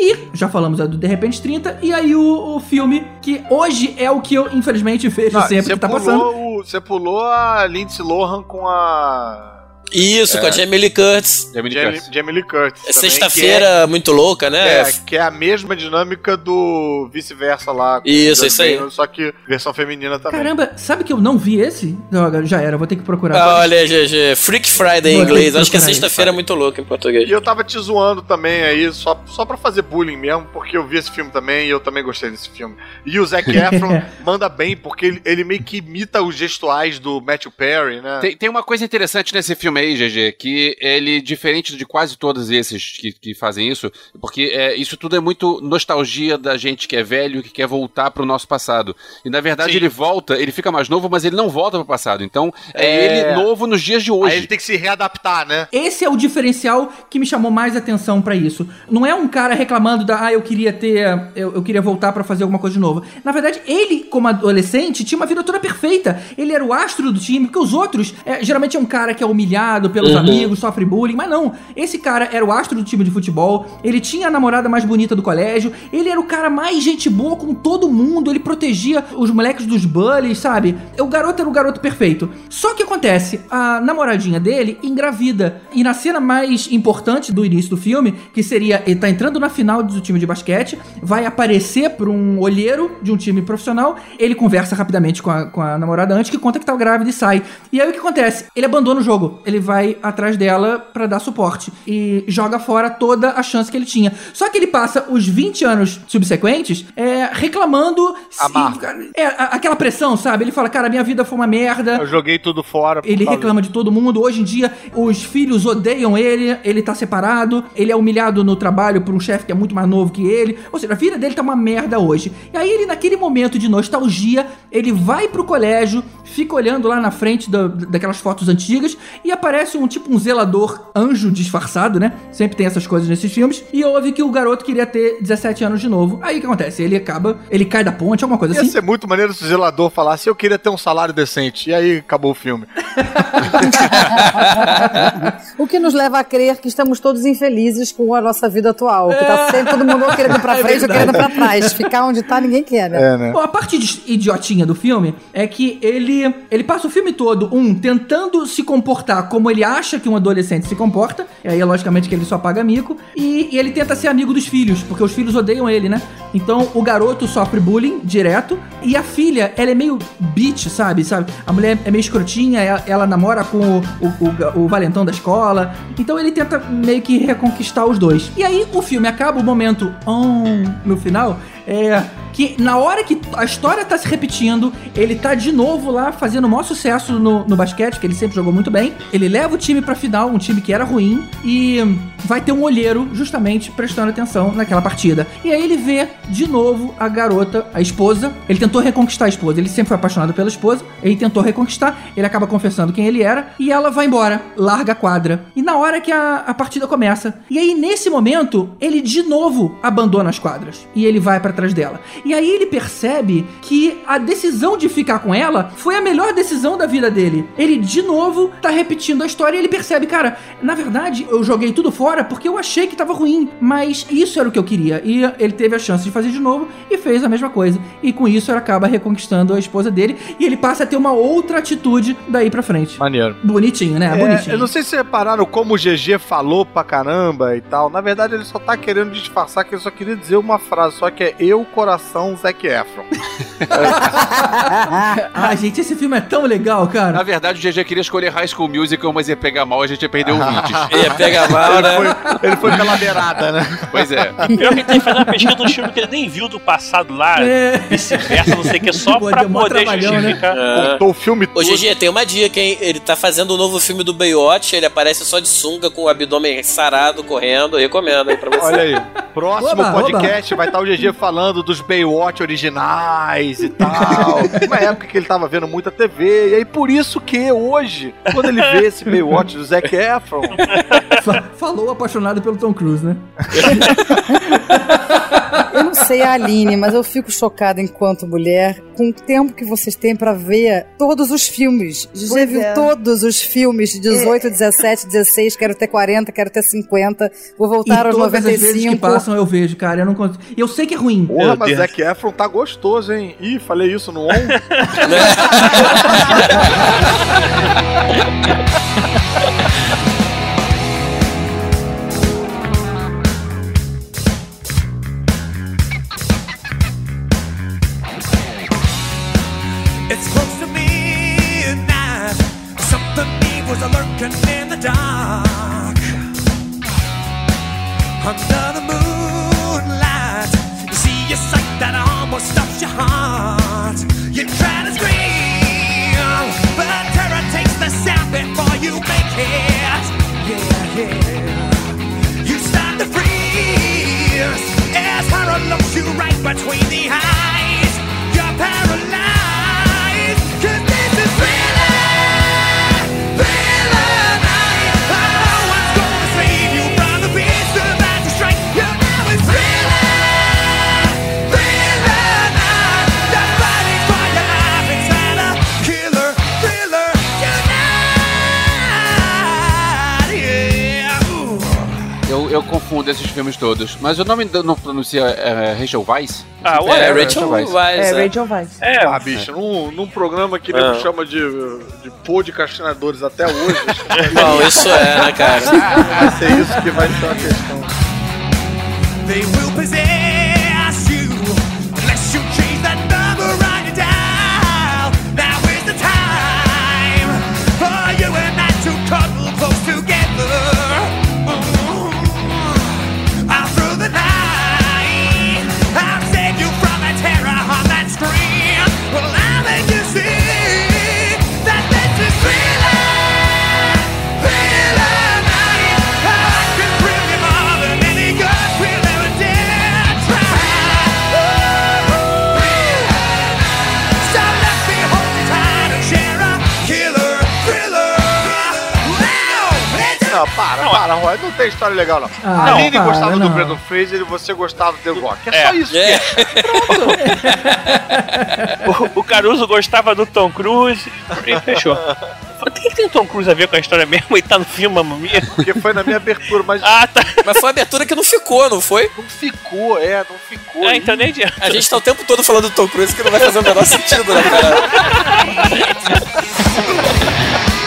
E já falamos do De Repente 30, e aí o, o filme que hoje é o que eu infelizmente vejo Não, sempre que tá pulou passando. o- Você pulou a Lindsay Lohan com a. Isso, com a Jamie Lee Curtis. Jamie Lee Jamie, Curtis. Jamie Lee Curtis. É sexta-feira muito louca, né? é, que é a mesma dinâmica do vice-versa lá. Isso, isso aí. Só que versão feminina também. Caramba, sabe que eu não vi esse? Droga, já era, vou ter que procurar. Ah, Olha, GG, Freak Friday em inglês. Acho que é sexta-feira muito louca em português. E eu tava te zoando também aí, só, só pra fazer bullying mesmo, porque eu vi esse filme também e eu também gostei desse filme. E o Zac [LAUGHS] Efron manda bem, porque ele, ele meio que imita os gestuais do Matthew Perry, né? Tem, tem uma coisa interessante nesse filme aí, GG, que ele, diferente de quase todos esses que, que fazem isso, porque é, isso tudo é muito nostalgia da gente que é velho, que quer voltar pro nosso passado. E na verdade Sim. ele volta, ele fica mais novo, mas ele não volta pro passado. Então é, É. ele novo nos dias de hoje. Aí ele tem que se readaptar, né? Esse é o diferencial que me chamou mais atenção pra isso. Não é um cara reclamando da, ah, eu queria ter, eu, eu queria voltar pra fazer alguma coisa de novo. Na verdade, ele, como adolescente, tinha uma vida toda perfeita. Ele era o astro do time, porque os outros, é, geralmente é um cara que é humilhado pelos Uhum. amigos, sofre bullying, mas não. Esse cara era o astro do time de futebol, ele tinha a namorada mais bonita do colégio, ele era o cara mais gente boa com todo mundo, ele protegia os moleques dos bullies, sabe? O garoto era o garoto perfeito. Só que acontece, a namoradinha dele engravida. E na cena mais importante do início do filme, que seria ele tá entrando na final do time de basquete, vai aparecer pra um olheiro de um time profissional, ele conversa rapidamente com a, com a namorada antes, que conta que tá grávida e sai. E aí o que acontece? Ele abandona o jogo, ele vai atrás dela pra dar suporte e joga fora toda a chance que ele tinha. Só que ele passa os 20 anos subsequentes é, reclamando. Amargo. é, aquela pressão, sabe? Ele fala, cara, minha vida foi uma merda. Eu joguei tudo fora. Ele reclama de todo mundo. Hoje em dia, os filhos odeiam ele, ele tá separado, ele é humilhado no trabalho por um chefe que é muito mais novo que ele. Ou seja, a vida dele tá uma merda hoje. E aí ele, naquele momento de nostalgia, ele vai pro colégio, fica olhando lá na frente da- daquelas fotos antigas e aparece um tipo um zelador anjo disfarçado, né? Sempre tem essas coisas nesses filmes. E ouve que o garoto queria ter 17 anos de novo. Aí o que acontece? Ele acaba, ele cai da ponte, alguma coisa Ia assim. ser muito maneiro se o zelador falasse eu queria ter um salário decente. E aí acabou o filme. [LAUGHS] O que nos leva a crer que estamos todos infelizes com a nossa vida atual. Que tá sempre todo mundo ou querendo ir pra [LAUGHS] É frente ou verdade. querendo pra trás. Ficar onde tá, ninguém quer, né? Bom, a parte de- idiotinha do filme é que ele, ele passa o filme todo, um, tentando se comportar como ele acha que um adolescente se comporta, e aí é logicamente que ele só paga mico, e, e ele tenta ser amigo dos filhos, porque os filhos odeiam ele, né? Então o garoto sofre bullying direto, e a filha, ela é meio bitch, sabe? sabe? A mulher é meio escrotinha, ela, ela namora com o, o, o- o valentão da escola, então ele tenta meio que reconquistar os dois. E aí o filme acaba o momento on no final, é que na hora que a história tá se repetindo, ele tá de novo lá fazendo o maior sucesso no, no basquete, que ele sempre jogou muito bem. Ele leva o time pra final, um time que era ruim, e vai ter um olheiro justamente prestando atenção naquela partida. E aí ele vê de novo a garota, a esposa. Ele tentou reconquistar a esposa, ele sempre foi apaixonado pela esposa, ele tentou reconquistar, ele acaba confessando quem ele era, e ela vai embora, larga a quadra. E na hora que a, a partida começa, e aí nesse momento, ele de novo abandona as quadras, e ele vai pra trás dela. E aí ele percebe que a decisão de ficar com ela foi a melhor decisão da vida dele. Ele de novo tá repetindo a história e ele percebe, cara, na verdade eu joguei tudo fora porque eu achei que tava ruim, mas isso era o que eu queria. E ele teve a chance de fazer de novo e fez a mesma coisa. E com isso ele acaba reconquistando a esposa dele e ele passa a ter uma outra atitude daí pra frente. Maneiro. Bonitinho, né? É, Bonitinho. eu não sei se vocês repararam como o GG falou pra caramba e tal. Na verdade, ele só tá querendo disfarçar que ele só queria dizer uma frase, só que é eu, coração, Zac Efron. [LAUGHS] ah, gente, esse filme é tão legal, cara. Na verdade, o GG queria escolher High School Musical, mas ia pegar mal, a gente ia perder ouvintes. [LAUGHS] Ia pegar mal, né? Ele foi, ele foi pela beirada, né? Pois é. Pior que tem que fazer uma pesquisa do filme que ele nem viu do passado lá, É. vice-versa, não sei o que, só Pô, pra deu mó poder né? justificar. Contou o filme Ô, todo. GG, tem uma dica, hein? Ele tá fazendo o novo filme do Baywatch, ele aparece só de sunga, com o abdômen sarado, correndo. Eu recomendo aí pra você. Olha aí, próximo Oba, podcast vai estar o GG falando dos Baywatch originais e tal. [LAUGHS] Uma época que ele tava vendo muita TV, e aí por isso que hoje, quando ele vê esse Baywatch do Zac Efron, Fa- Falou apaixonado pelo Tom Cruise, né? [LAUGHS] Eu não sei a Aline, mas eu fico chocada enquanto mulher com o tempo que vocês têm pra ver todos os filmes. Já Pois viu é. todos os filmes de 18, 17, 16, quero ter 40, quero ter 50, vou voltar e aos todas as vezes que 95. passam eu vejo, cara. Eu não consigo. Eu sei que é ruim. porra, mas Deus. Zac Efron tá gostoso, hein? Ih, falei isso no on. [LAUGHS] [LAUGHS] eu confundo esses filmes todos. Mas o nome do- não pronuncia é, Rachel Weisz? Ah, É, ué, Rachel Weisz. Weisz. É, é. Rachel Weisz. É, Ah, bicho, num, num programa que Ah. chama de, de podcastinadores até hoje, Bom, [LAUGHS] isso é, né, cara? vai ser isso que vai ser a questão. They will Não, para, para, Roy. Não tem história legal, não. Ah, a Aline gostava do não. Brandon Fraser e você gostava do The Rock. É, É. só isso. É. [LAUGHS] O, o Caruso gostava do Tom Cruise e fechou. O que, que tem o Tom Cruise a ver com a história mesmo e tá no filme Mamma Mia? Porque foi na minha abertura, mas Ah, tá. Mas foi uma abertura que não ficou, não foi? não ficou, é, não ficou. Ah, então nem adianta. A gente tá o tempo todo falando do Tom Cruise que não vai fazer o menor sentido, né, cara? [LAUGHS]